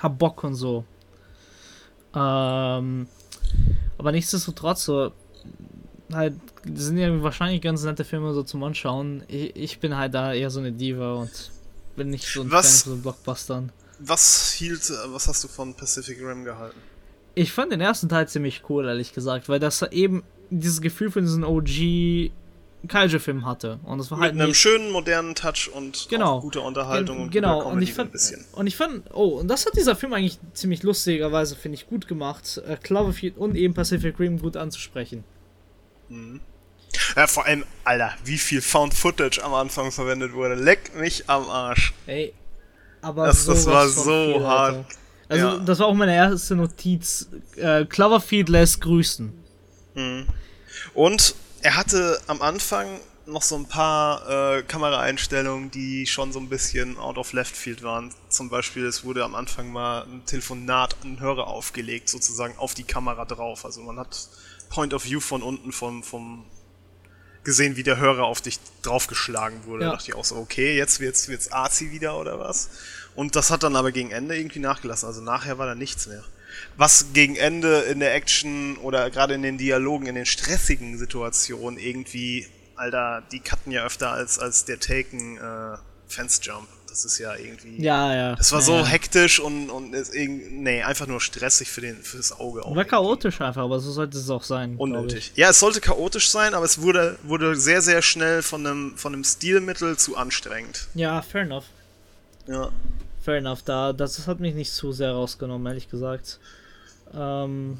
hab Bock und so. Ähm, aber nichtsdestotrotz, so, halt, sind ja wahrscheinlich ganz nette Filme so zum Anschauen. Ich, ich bin halt da eher so eine Diva und bin nicht so ein Was? Fan von so Blockbustern. Was hielt, äh, was hast du von Pacific Rim gehalten? Ich fand den ersten Teil ziemlich cool, ehrlich gesagt, weil das eben dieses Gefühl von diesem OG Kaiju-Film hatte. Und das war Mit halt einem schönen modernen Touch und Genau. guter Unterhaltung Gen- und genau, und ich fand, ein bisschen. und ich fand, oh, und das hat dieser Film eigentlich ziemlich lustigerweise, finde ich, gut gemacht, äh, Cloverfield und eben Pacific Rim gut anzusprechen. Ja, vor allem, Alter, wie viel Found Footage am Anfang verwendet wurde. Leck mich am Arsch. Ey, aber Das- das war so viel, hart. Alter. Also, Ja. das war auch meine erste Notiz. Äh, Cloverfield lässt grüßen. Und er hatte am Anfang noch so ein paar äh, Kameraeinstellungen, die schon so ein bisschen out of left field waren. Zum Beispiel, es wurde am Anfang mal ein Telefonat an Hörer aufgelegt, sozusagen auf die Kamera drauf. Also man hat Point of View von unten vom, vom gesehen, wie der Hörer auf dich draufgeschlagen wurde. Ja. Da dachte ich auch so, okay, jetzt wird's, wird's Arzi wieder oder was? Und das hat dann aber gegen Ende irgendwie nachgelassen. Also nachher war da nichts mehr. Was gegen Ende in der Action oder gerade in den Dialogen, in den stressigen Situationen irgendwie, Alter, die cutten ja öfter als, als der Taken äh, Fence Jump. Das ist ja irgendwie. Ja, ja. Das war ja, so ja. hektisch und, und ist irgendwie, nee, einfach nur stressig für den, fürs Auge auch. War chaotisch einfach, aber so sollte es auch sein. Unnötig. Ja, es sollte chaotisch sein, aber es wurde, wurde sehr, sehr schnell von einem, von einem Stilmittel zu anstrengend. Ja, fair enough. Ja. Fair enough. Da, das hat mich nicht zu sehr rausgenommen, ehrlich gesagt. Ähm,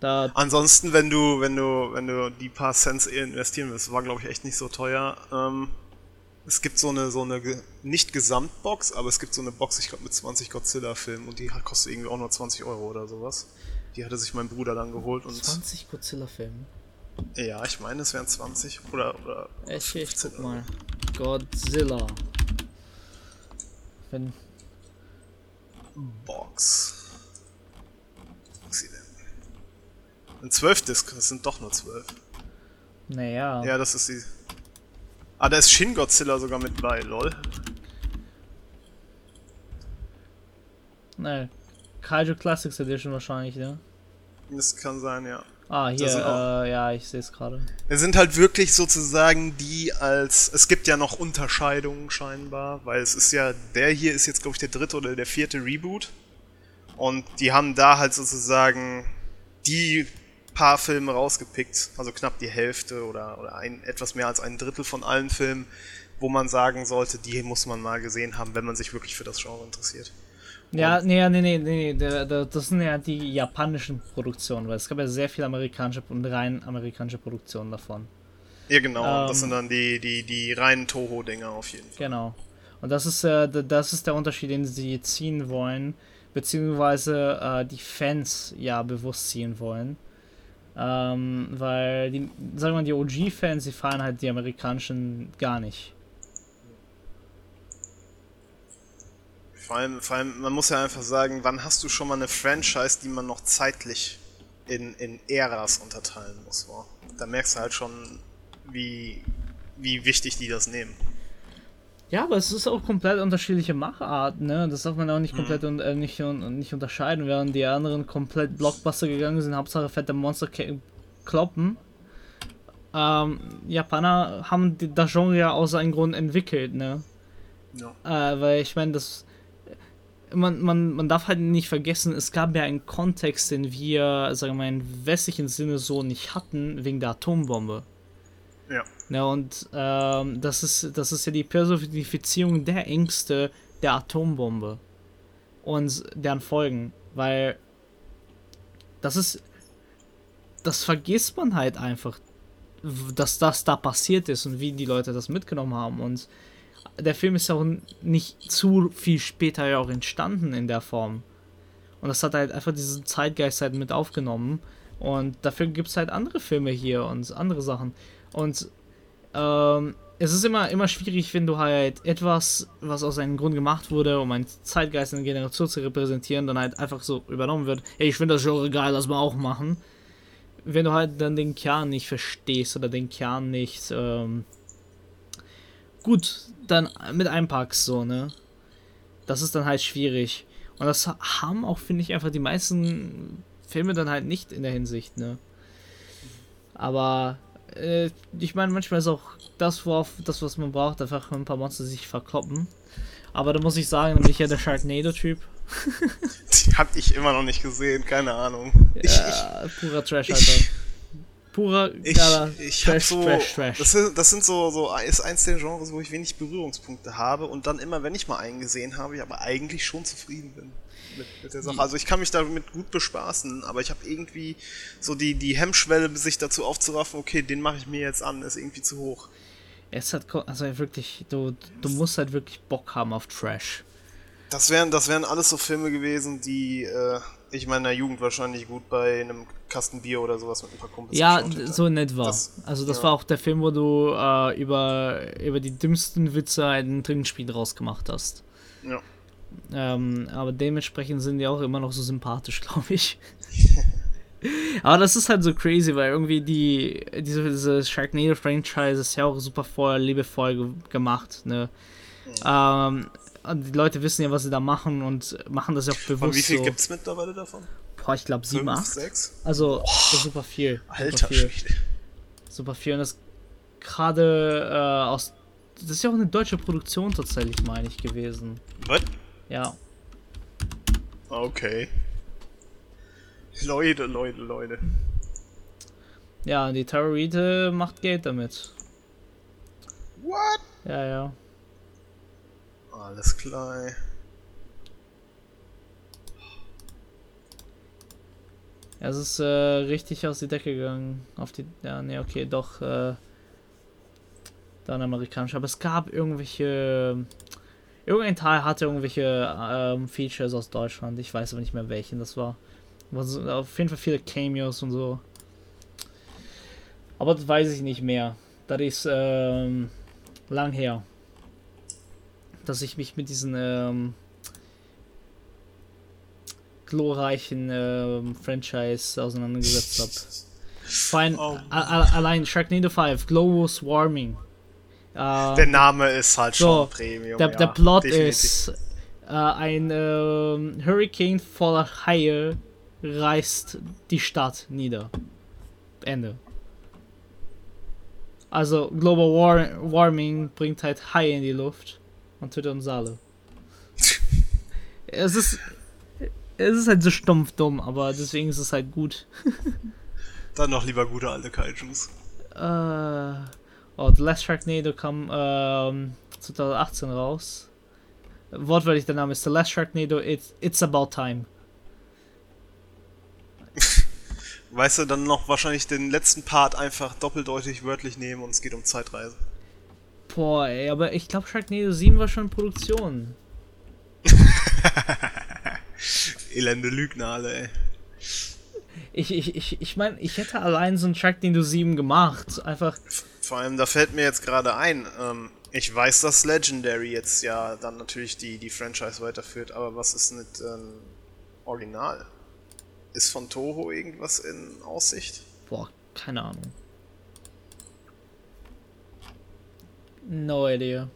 da, Ansonsten, wenn du, wenn du, wenn du die paar Cents investieren willst, war glaube ich echt nicht so teuer. Ähm, es gibt so eine, so eine, nicht Gesamtbox, aber es gibt so eine Box, ich glaube mit 20 Godzilla-Filmen und die kostet irgendwie auch nur 20 Euro oder sowas. Die hatte sich mein Bruder dann geholt und 20 Godzilla-Filme. ja, ich meine, es wären 20 oder, oder Ich, ich 15 guck mal. Godzilla. Wenn, Box. Was ist denn? Ein 12 Disc, das sind doch nur 12. naja. Ja, das ist die. Ah, da ist Shin Godzilla sogar mit bei, lol. Ne. Kaiju Classics Edition wahrscheinlich, ne? Das kann sein, ja. Ah, hier, äh, ja, ich sehe es gerade. Es sind halt wirklich sozusagen die als. Es gibt ja noch Unterscheidungen scheinbar, weil es ist ja. Der hier ist jetzt, glaube ich, der dritte oder der vierte Reboot. Und die haben da halt sozusagen die paar Filme rausgepickt, also knapp die Hälfte oder, oder ein, etwas mehr als ein Drittel von allen Filmen, wo man sagen sollte, die muss man mal gesehen haben, wenn man sich wirklich für das Genre interessiert. Ja, nee, nee, nee, nee, das sind ja die japanischen Produktionen, weil es gab ja sehr viele amerikanische und rein amerikanische Produktionen davon. Ja, genau. das Ähm. sind dann die, die, die reinen Toho-Dinger auf jeden Fall. Genau. Und das ist, äh, das ist der Unterschied, den sie ziehen wollen, beziehungsweise äh, die Fans ja bewusst ziehen wollen. Ähm, weil die, sagen wir mal, die OG-Fans, die fahren halt die amerikanischen gar nicht. Vor allem, vor allem, man muss ja einfach sagen, wann hast du schon mal eine Franchise, die man noch zeitlich in, in Äras unterteilen muss? Wow. Da merkst du halt schon, wie, wie wichtig die das nehmen. Ja, aber es ist auch komplett unterschiedliche Machart, ne? Das darf man auch Mhm. nicht komplett und äh, nicht, un, nicht unterscheiden, während die anderen komplett Blockbuster gegangen sind, Hauptsache fette Monster kloppen. Ähm, Japaner haben die, das Genre ja aus einem Grund entwickelt, ne? Ja. Äh, weil ich meine, das. Man, man, man darf halt nicht vergessen, es gab ja einen Kontext, den wir, sagen wir mal, im westlichen Sinne so nicht hatten, wegen der Atombombe. Ja, und ähm, das, ist, das ist ja die Personifizierung der Ängste der Atombombe und deren Folgen, weil das ist, das vergisst man halt einfach, dass das da passiert ist und wie die Leute das mitgenommen haben und der Film ist ja auch nicht zu viel später ja auch entstanden in der Form. Und das hat halt einfach diesen Zeitgeist halt mit aufgenommen. Und dafür gibt es halt andere Filme hier und andere Sachen. Und ähm, es ist immer, immer schwierig, wenn du halt etwas, was aus einem Grund gemacht wurde, um einen Zeitgeist in der Generation zu repräsentieren, dann halt einfach so übernommen wird. Ey, ich finde das Genre geil, lass mal auch machen. Wenn du halt dann den Kern nicht verstehst oder den Kern nicht ähm, gut dann mit einpackst, so, ne? Das ist dann halt schwierig. Und das haben auch, finde ich, einfach die meisten Filme dann halt nicht in der Hinsicht, ne? Aber äh, ich meine, manchmal ist auch das, worauf das, was man braucht, einfach ein paar Monster sich verkloppen. Aber da muss ich sagen, dann bin ich ja der Sharknado-Typ. Die hab ich immer noch nicht gesehen, keine Ahnung. Ja, ich, purer Trash, Alter. Ich, purer ich, geiler ich Trash, so, Trash, Trash. Das sind, das sind so, so, ist eins der Genres, wo ich wenig Berührungspunkte habe und dann immer, wenn ich mal einen gesehen habe, ich aber eigentlich schon zufrieden bin mit, mit der Sache. Also ich kann mich damit gut bespaßen, aber ich habe irgendwie so die, die Hemmschwelle, sich dazu aufzuraffen, okay, den mache ich mir jetzt an, ist irgendwie zu hoch. Es hat also wirklich, du, du musst halt wirklich Bock haben auf Trash. Das wären, das wären alles so Filme gewesen, die äh, ich meiner Jugend wahrscheinlich gut bei einem Kasten Bier oder sowas mit ein paar Kumpels Ja, so nett war. Das, also das ja. war auch der Film, wo du äh, über, über die dümmsten Witze ein Trinkspiel draus gemacht hast. Ja. Ähm, aber dementsprechend sind die auch immer noch so sympathisch, glaube ich. aber das ist halt so crazy, weil irgendwie die diese, diese Sharknado-Franchise ist ja auch super voll, liebevoll ge gemacht, ne? Mhm. Ähm, die Leute wissen ja, was sie da machen und machen das ja auch bewusst. Und wie viel so. gibt es mittlerweile davon? Boah, ich glaube 7, 8. 6? Also, oh, super viel. Alter super viel. Super viel. Und das gerade äh, aus. Das ist ja auch eine deutsche Produktion tatsächlich, meine ich, gewesen. Was? Ja. Okay. Leute, Leute, Leute. Ja, die Terrorite macht Geld damit. What? Ja, ja. Alles klar. Es ist äh, richtig aus die Decke gegangen. Auf die. Ja, ne, okay, doch. Äh, dann amerikanisch. Aber es gab irgendwelche. Irgendein Teil hatte irgendwelche ähm, Features aus Deutschland. Ich weiß aber nicht mehr welchen das war. war so, auf jeden Fall viele Cameos und so. Aber das weiß ich nicht mehr. Das ist ähm, lang her dass ich mich mit diesen ähm, glorreichen ähm, Franchise auseinandergesetzt habe. Vor allem oh. allein Sharknado 5, Global Warming. Äh, der Name ist halt so, schon Premium. Der, ja, der Plot definitiv. ist, äh, ein äh, Hurricane voller Haie reißt die Stadt nieder. Ende. Also Global War Warming bringt halt Haie in die Luft und tötet uns alle. es ist. Es ist halt so stumpf dumm, aber deswegen ist es halt gut. Dann noch lieber gute alte Kaijus. Äh. Oh, The Last Sharknado kam ähm, 2018 raus. Wortwörtlich der Name ist The Last Sharknado, It's, it's About Time. weißt du, dann noch wahrscheinlich den letzten Part einfach doppeldeutig wörtlich nehmen und es geht um Zeitreise. Boah, ey, aber ich glaube Sharknado 7 war schon in Produktion. Elende Lügner alle, ey. Ich, ich, ich, ich meine, ich hätte allein so ein Sharknado 7 gemacht. Einfach. Vor allem, da fällt mir jetzt gerade ein, ähm, ich weiß, dass Legendary jetzt ja dann natürlich die, die Franchise weiterführt, aber was ist mit ähm, Original? Ist von Toho irgendwas in Aussicht? Boah, keine Ahnung. No idea.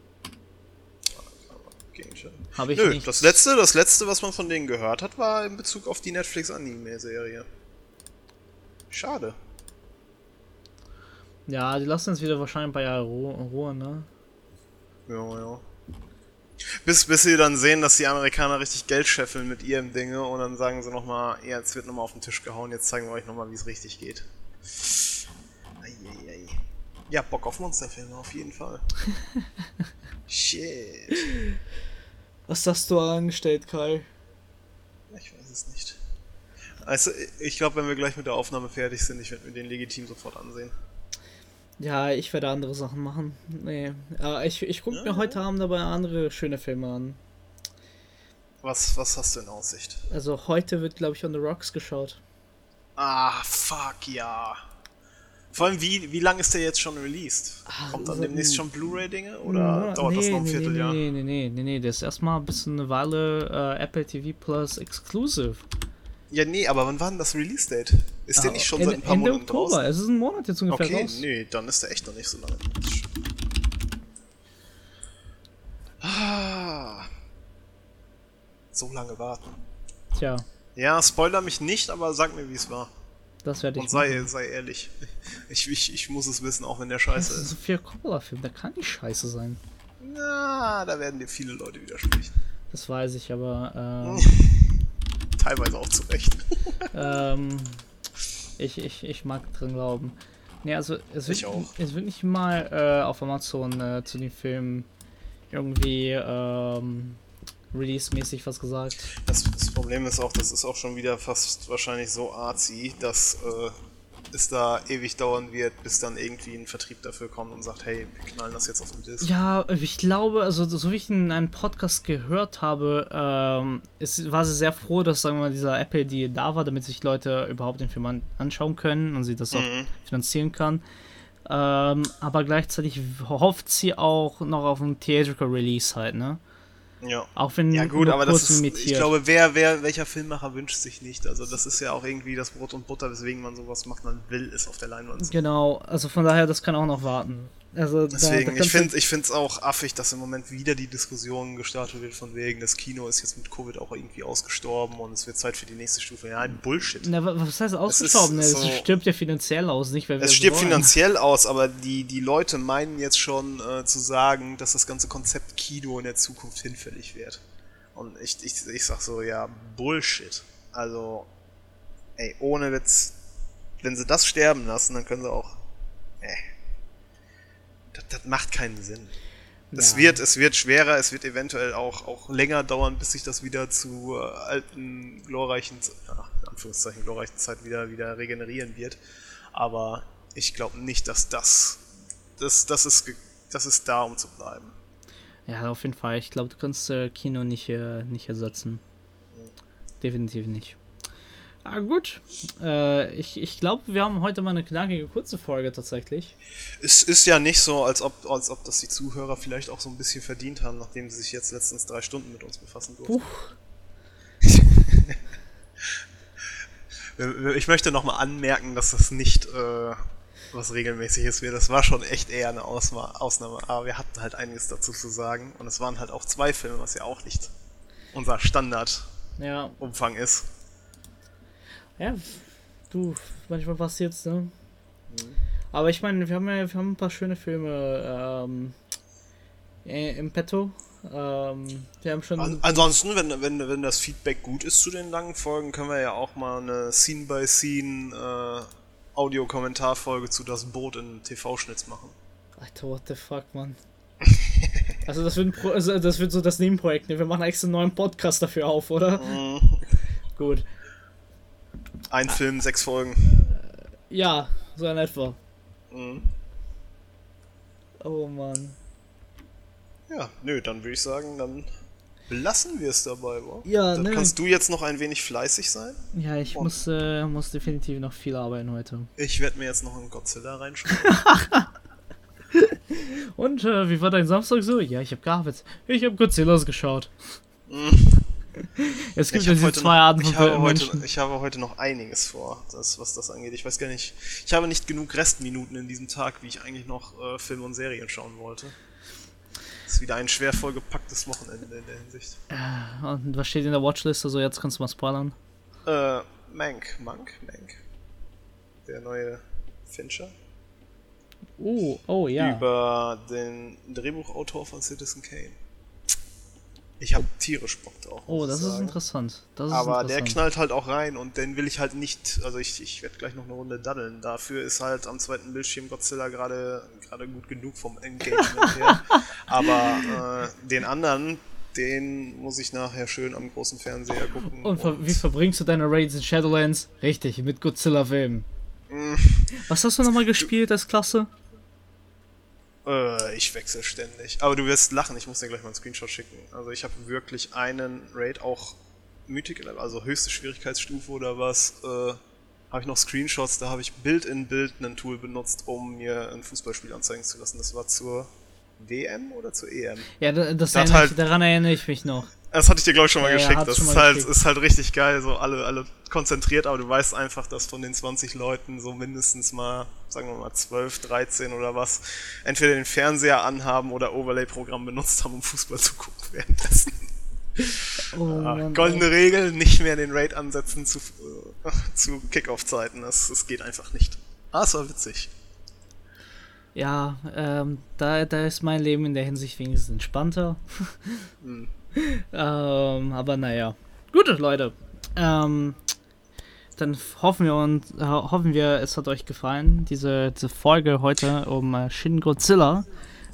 Habe ich Nö, nicht. Das letzte, das letzte, was man von denen gehört hat, war in Bezug auf die Netflix Anime-Serie. Schade. Ja, die lassen uns wieder wahrscheinlich ein paar Jahre in Ruhe, ne? Ja, ja. Bis, bis sie dann sehen, dass die Amerikaner richtig Geld scheffeln mit ihrem Dinge und dann sagen sie nochmal, ja, jetzt wird nochmal auf den Tisch gehauen, jetzt zeigen wir euch nochmal, wie es richtig geht. Eieiei. Ja, Bock auf Monsterfilme, auf jeden Fall. Shit. Was hast du angestellt, Kai? Ich weiß es nicht. Also, ich glaube, wenn wir gleich mit der Aufnahme fertig sind, ich werde mir den legitim sofort ansehen. Ja, ich werde andere Sachen machen. Nee. Äh, ich ich gucke ja, mir heute Abend aber andere schöne Filme an. Was, was hast du in Aussicht? Also heute wird, glaube ich, On the Rocks geschaut. Ah, fuck ja. Vor allem, wie, wie lang ist der jetzt schon released? Ah, Kommt dann demnächst schon Blu-ray-Dinge oder ja, dauert nee, das noch ein Vierteljahr? Nee, nee, nee, nee, nee, das ist erstmal ein bisschen eine Weile äh, Apple TV Plus Exclusive. Ja, nee, aber wann war denn das Release-Date? Ist ah, der nicht schon in, seit ein paar Ende Monaten Oktober, draußen? es ist ein Monat jetzt ungefähr Okay, raus. nee, dann ist der echt noch nicht so lange. Ah. So lange warten. Tja. Ja, spoiler mich nicht, aber sag mir, wie es war. Das werde ich. Und sei, sei ehrlich. Ich, ich, ich muss es wissen, auch wenn der scheiße ist. Das ist ein Sofia Coppola-Film, der kann nicht scheiße sein. Na, da werden dir viele Leute widersprechen. Das weiß ich, aber. Ähm, Teilweise auch zu Recht. ähm, ich, ich, ich mag drin glauben. Nee, also es wird, es wird nicht mal äh, auf Amazon äh, zu den Filmen irgendwie ähm, release-mäßig was gesagt. Das, das, Problem ist auch, das ist auch schon wieder fast wahrscheinlich so arzi, dass äh, es da ewig dauern wird, bis dann irgendwie ein Vertrieb dafür kommt und sagt, hey, wir knallen das jetzt auf den Disc. Ja, ich glaube, also so wie ich in einem Podcast gehört habe, ähm, ist, war sie sehr froh, dass sagen wir mal dieser Apple Deal da war, damit sich Leute überhaupt den Film an, anschauen können und sie das auch mhm. finanzieren kann. Ähm, aber gleichzeitig hofft sie auch noch auf ein Theatrical Release halt, ne? Ja. Auch wenn ja gut, aber das ist, ich glaube, wer, wer, welcher Filmemacher wünscht sich nicht? Also das ist ja auch irgendwie das Brot und Butter, weswegen man sowas macht. Man will es auf der Leinwand. Genau, also von daher, das kann auch noch warten. Also Deswegen, da, da ich finde ich es auch affig, dass im Moment wieder die Diskussion gestartet wird von wegen, das Kino ist jetzt mit Covid auch irgendwie ausgestorben und es wird Zeit für die nächste Stufe. Ja, ein Bullshit. Na, was heißt ausgestorben? Es, so, es stirbt ja finanziell aus, nicht? Weil es stirbt finanziell aus, aber die, die Leute meinen jetzt schon äh, zu sagen, dass das ganze Konzept Kino in der Zukunft hinfällig wird. Und ich, ich, ich sag so, ja, Bullshit. Also, ey, ohne Witz, wenn sie das sterben lassen, dann können sie auch. Äh das, das macht keinen Sinn. Ja. Es, wird, es wird schwerer, es wird eventuell auch, auch länger dauern, bis sich das wieder zu äh, alten, glorreichen, ach, in Anführungszeichen, glorreichen Zeit wieder, wieder regenerieren wird. Aber ich glaube nicht, dass das, das, das, ist, das ist da, um zu bleiben. Ja, auf jeden Fall. Ich glaube, du kannst äh, Kino nicht, äh, nicht ersetzen. Definitiv nicht. Ah, gut. Äh, ich ich glaube, wir haben heute mal eine knackige kurze Folge tatsächlich. Es ist ja nicht so, als ob, als ob das die Zuhörer vielleicht auch so ein bisschen verdient haben, nachdem sie sich jetzt letztens drei Stunden mit uns befassen durften. ich möchte nochmal anmerken, dass das nicht äh, was regelmäßiges wird. Das war schon echt eher eine Ausma Ausnahme. Aber wir hatten halt einiges dazu zu sagen. Und es waren halt auch zwei Filme, was ja auch nicht unser Standardumfang ja. ist. Ja, du, manchmal passiert's, ne? Mhm. Aber ich meine, wir haben ja wir haben ein paar schöne Filme ähm, im Petto. Ähm, wir haben schon. An ansonsten, wenn, wenn, wenn das Feedback gut ist zu den langen Folgen, können wir ja auch mal eine Scene-by-Scene äh, Audio-Kommentarfolge zu das Boot in TV-Schnitz machen. Alter, what the fuck, Mann. also das wird, Pro also das wird so das Nebenprojekt, ne? Wir machen extra einen neuen Podcast dafür auf, oder? Mhm. Gut. Ein Film, sechs Folgen. Ja, so in etwa. Mhm. Oh Mann. Ja, nö, dann würde ich sagen, dann belassen wir es dabei, wa? Ja, dann ne. kannst du jetzt noch ein wenig fleißig sein. Ja, ich muss, äh, muss definitiv noch viel arbeiten heute. Ich werde mir jetzt noch einen Godzilla reinschreiben. Und äh, wie war dein Samstag so? Ja, ich habe gearbeitet. Ich habe Godzillas geschaut. Mhm. Es gibt ja diese zwei Arten von ich habe, heute, ich habe heute noch einiges vor, das, was das angeht. Ich weiß gar nicht. Ich habe nicht genug Restminuten in diesem Tag, wie ich eigentlich noch äh, Filme und Serien schauen wollte. Das ist wieder ein schwer vollgepacktes Wochenende in der Hinsicht. Äh, und was steht in der Watchlist? Also jetzt kannst du mal spoilern. Äh, Mank, Mank, Mank. Der neue Fincher. Oh, oh ja. Über den Drehbuchautor von Citizen Kane. Ich habe tierisch Bock drauf. Oh, das ist interessant. Das ist Aber interessant. der knallt halt auch rein und den will ich halt nicht, also ich, ich werde gleich noch eine Runde daddeln. Dafür ist halt am zweiten Bildschirm Godzilla gerade gerade gut genug vom Engagement her. Aber äh, den anderen, den muss ich nachher schön am großen Fernseher gucken. Und, ver wie verbringst du deine Raids in Shadowlands? Richtig, mit Godzilla-Filmen. Mm. Was hast du nochmal gespielt als Klasse? Äh, ich wechsle ständig. Aber du wirst lachen, ich muss dir gleich mal einen Screenshot schicken. Also ich habe wirklich einen Raid auch Mythic, also höchste Schwierigkeitsstufe oder was, äh, habe ich noch Screenshots, da habe ich Bild in Bild ein Tool benutzt, um mir ein Fußballspiel anzeigen zu lassen. Das war zur WM oder zur EM? Ja, das, das halt- daran erinnere ich mich noch. Das hatte ich dir, glaube ich, schon mal Ja, ja, geschickt. hat's Das ist halt, geschickt. ist halt richtig geil, so alle, alle konzentriert, aber du weißt einfach, dass von den 20 Leuten so mindestens mal, sagen wir mal 12, 13 oder was, entweder den Fernseher anhaben oder Overlay-Programm benutzt haben, um Fußball zu gucken währenddessen. Oh, Ah, Mann, goldene Regel, nicht mehr den Raid ansetzen zu, äh, zu Kickoff-Zeiten. Das, das geht einfach nicht. Ah, es war witzig. Ja, ähm, da, da ist mein Leben in der Hinsicht wenigstens entspannter. Hm. Ähm, aber naja. Gut, Leute. Ähm, dann hoffen wir und äh, hoffen wir, es hat euch gefallen, diese, diese Folge heute um äh, Shin Godzilla.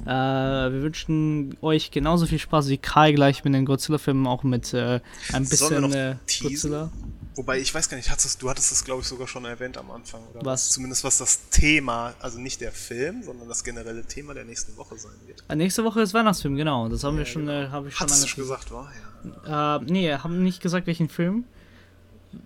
Äh, wir wünschen euch genauso viel Spaß wie Kai gleich mit den Godzilla-Filmen, auch mit äh, ein bisschen äh? Godzilla. Wobei, ich weiß gar nicht, hattest, du hattest es, glaube ich, sogar schon erwähnt am Anfang. Oder Was? Zumindest was das Thema, also nicht der Film, sondern das generelle Thema der nächsten Woche sein wird. Äh, nächste Woche ist Weihnachtsfilm, genau. Das haben wir schon, genau. äh, habe ich schon Hattest du schon gesagt, war? Ja. Äh, nee, haben nicht gesagt, welchen Film.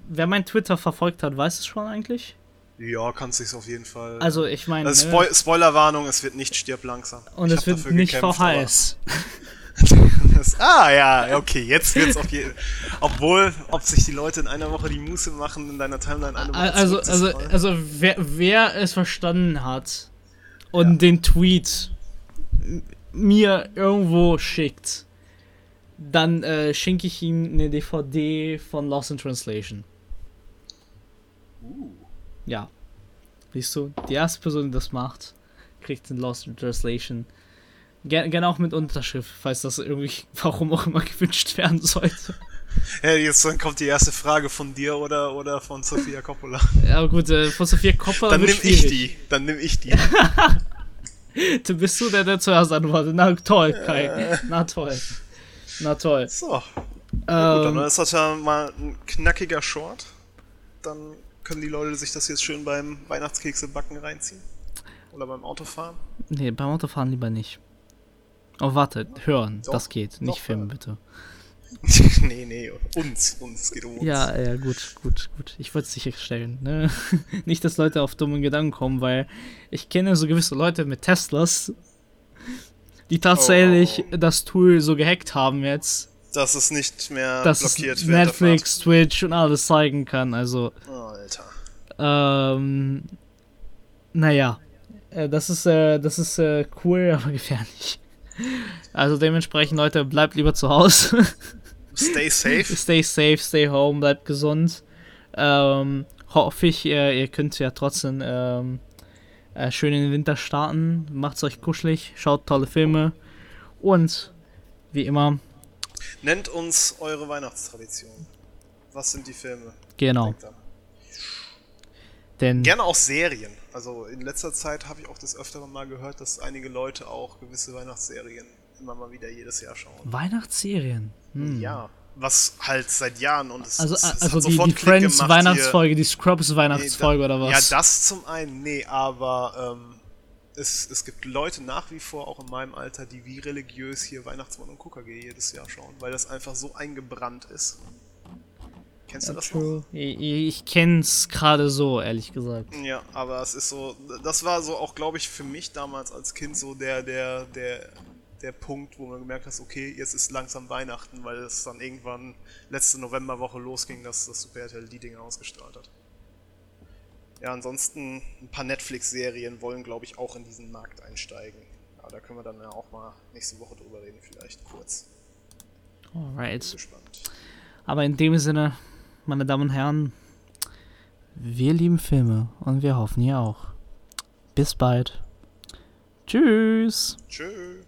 Wer mein Twitter verfolgt hat, weiß es schon eigentlich. Ja, kannst du auf jeden Fall. Also, ich meine. Also ne, Spoil Spoilerwarnung, es wird nicht stirb langsam. und Ich es wird nicht gekämpft, VHS. Das, ah ja, okay, jetzt wird's auf jeden Obwohl, ob sich die Leute in einer Woche die Muße machen, in deiner Timeline eine Woche Also, also, zurückzuscrollen. also wer, wer es verstanden hat und den Tweet mir irgendwo schickt, dann äh, schenke ich ihm eine DVD von Lost in Translation. Uh. Ja. Siehst du, die erste Person, die das macht, kriegt den Lost in Translation. Gerne gern auch mit Unterschrift, falls das irgendwie, warum auch immer gewünscht werden sollte. Ja, jetzt dann kommt die erste Frage von dir oder, oder von Sofia Coppola. Ja gut, äh, von Sophia Coppola Dann nimm ich die. Dann nimm ich die. Du bist du der, der zuerst antwortet. Na toll, Kai. Na toll. Na toll. So. Ja, gut, dann Ähm, ist das ja mal ein knackiger Short. Dann können die Leute sich das jetzt schön beim Weihnachtskekse backen reinziehen. Oder beim Autofahren. nee, beim Autofahren lieber nicht. Oh, warte, hören, Doch, das geht. Nicht filmen, bitte. nee, nee, uns. Uns geht um uns. Ja, ja, gut, gut, gut. Ich wollte es sicherstellen. Ne? nicht, dass Leute auf dumme Gedanken kommen, weil ich kenne so gewisse Leute mit Teslas, die tatsächlich Oh. das Tool so gehackt haben jetzt, Dass es nicht mehr dass blockiert während Netflix, Twitch und alles zeigen kann. Also. Oh, Alter. Ähm, naja, äh, das ist, äh, das ist äh, cool, aber gefährlich. Also dementsprechend, Leute, bleibt lieber zu Hause. Stay safe. stay safe, stay home, bleibt gesund. Ähm, hoffe ich, ihr, ihr könnt ja trotzdem ähm, äh, schön in den Winter starten. Macht's euch kuschelig, schaut tolle Filme. Und wie immer, Nennt uns eure Weihnachtstradition. Was sind die Filme? genau, denn Gerne auch Serien. Also in letzter Zeit habe ich auch das öfteren mal gehört, dass einige Leute auch gewisse Weihnachtsserien immer mal wieder jedes Jahr schauen. Weihnachtsserien. Hm. Ja, was halt seit Jahren und es, Also, es, es also hat die, sofort die Klick Friends gemacht Weihnachtsfolge, die Scrubs hier. Weihnachtsfolge Nee, oder Ja, was? das zum einen, nee, aber ähm, es, es gibt Leute nach wie vor, auch in meinem Alter, die wie religiös hier Weihnachtsmann und KKG jedes Jahr schauen, weil das einfach so eingebrannt ist. Kennst du das noch? True. Ich, ich kenn's gerade so, ehrlich gesagt. Ja, aber es ist so, das war so auch, glaube ich, für mich damals als Kind so der, der, der, der Punkt, wo man gemerkt hat, okay, jetzt ist langsam Weihnachten, weil es dann irgendwann letzte Novemberwoche losging, dass das Super RTL die Dinge ausgestrahlt hat. Ja, ansonsten ein paar Netflix-Serien wollen, glaube ich, auch in diesen Markt einsteigen. Aber da können wir dann ja auch mal nächste Woche drüber reden, vielleicht kurz. Bin Alright. gespannt. Aber in dem Sinne, meine Damen und Herren, wir lieben Filme und wir hoffen ihr auch. Bis bald. Tschüss. Tschüss.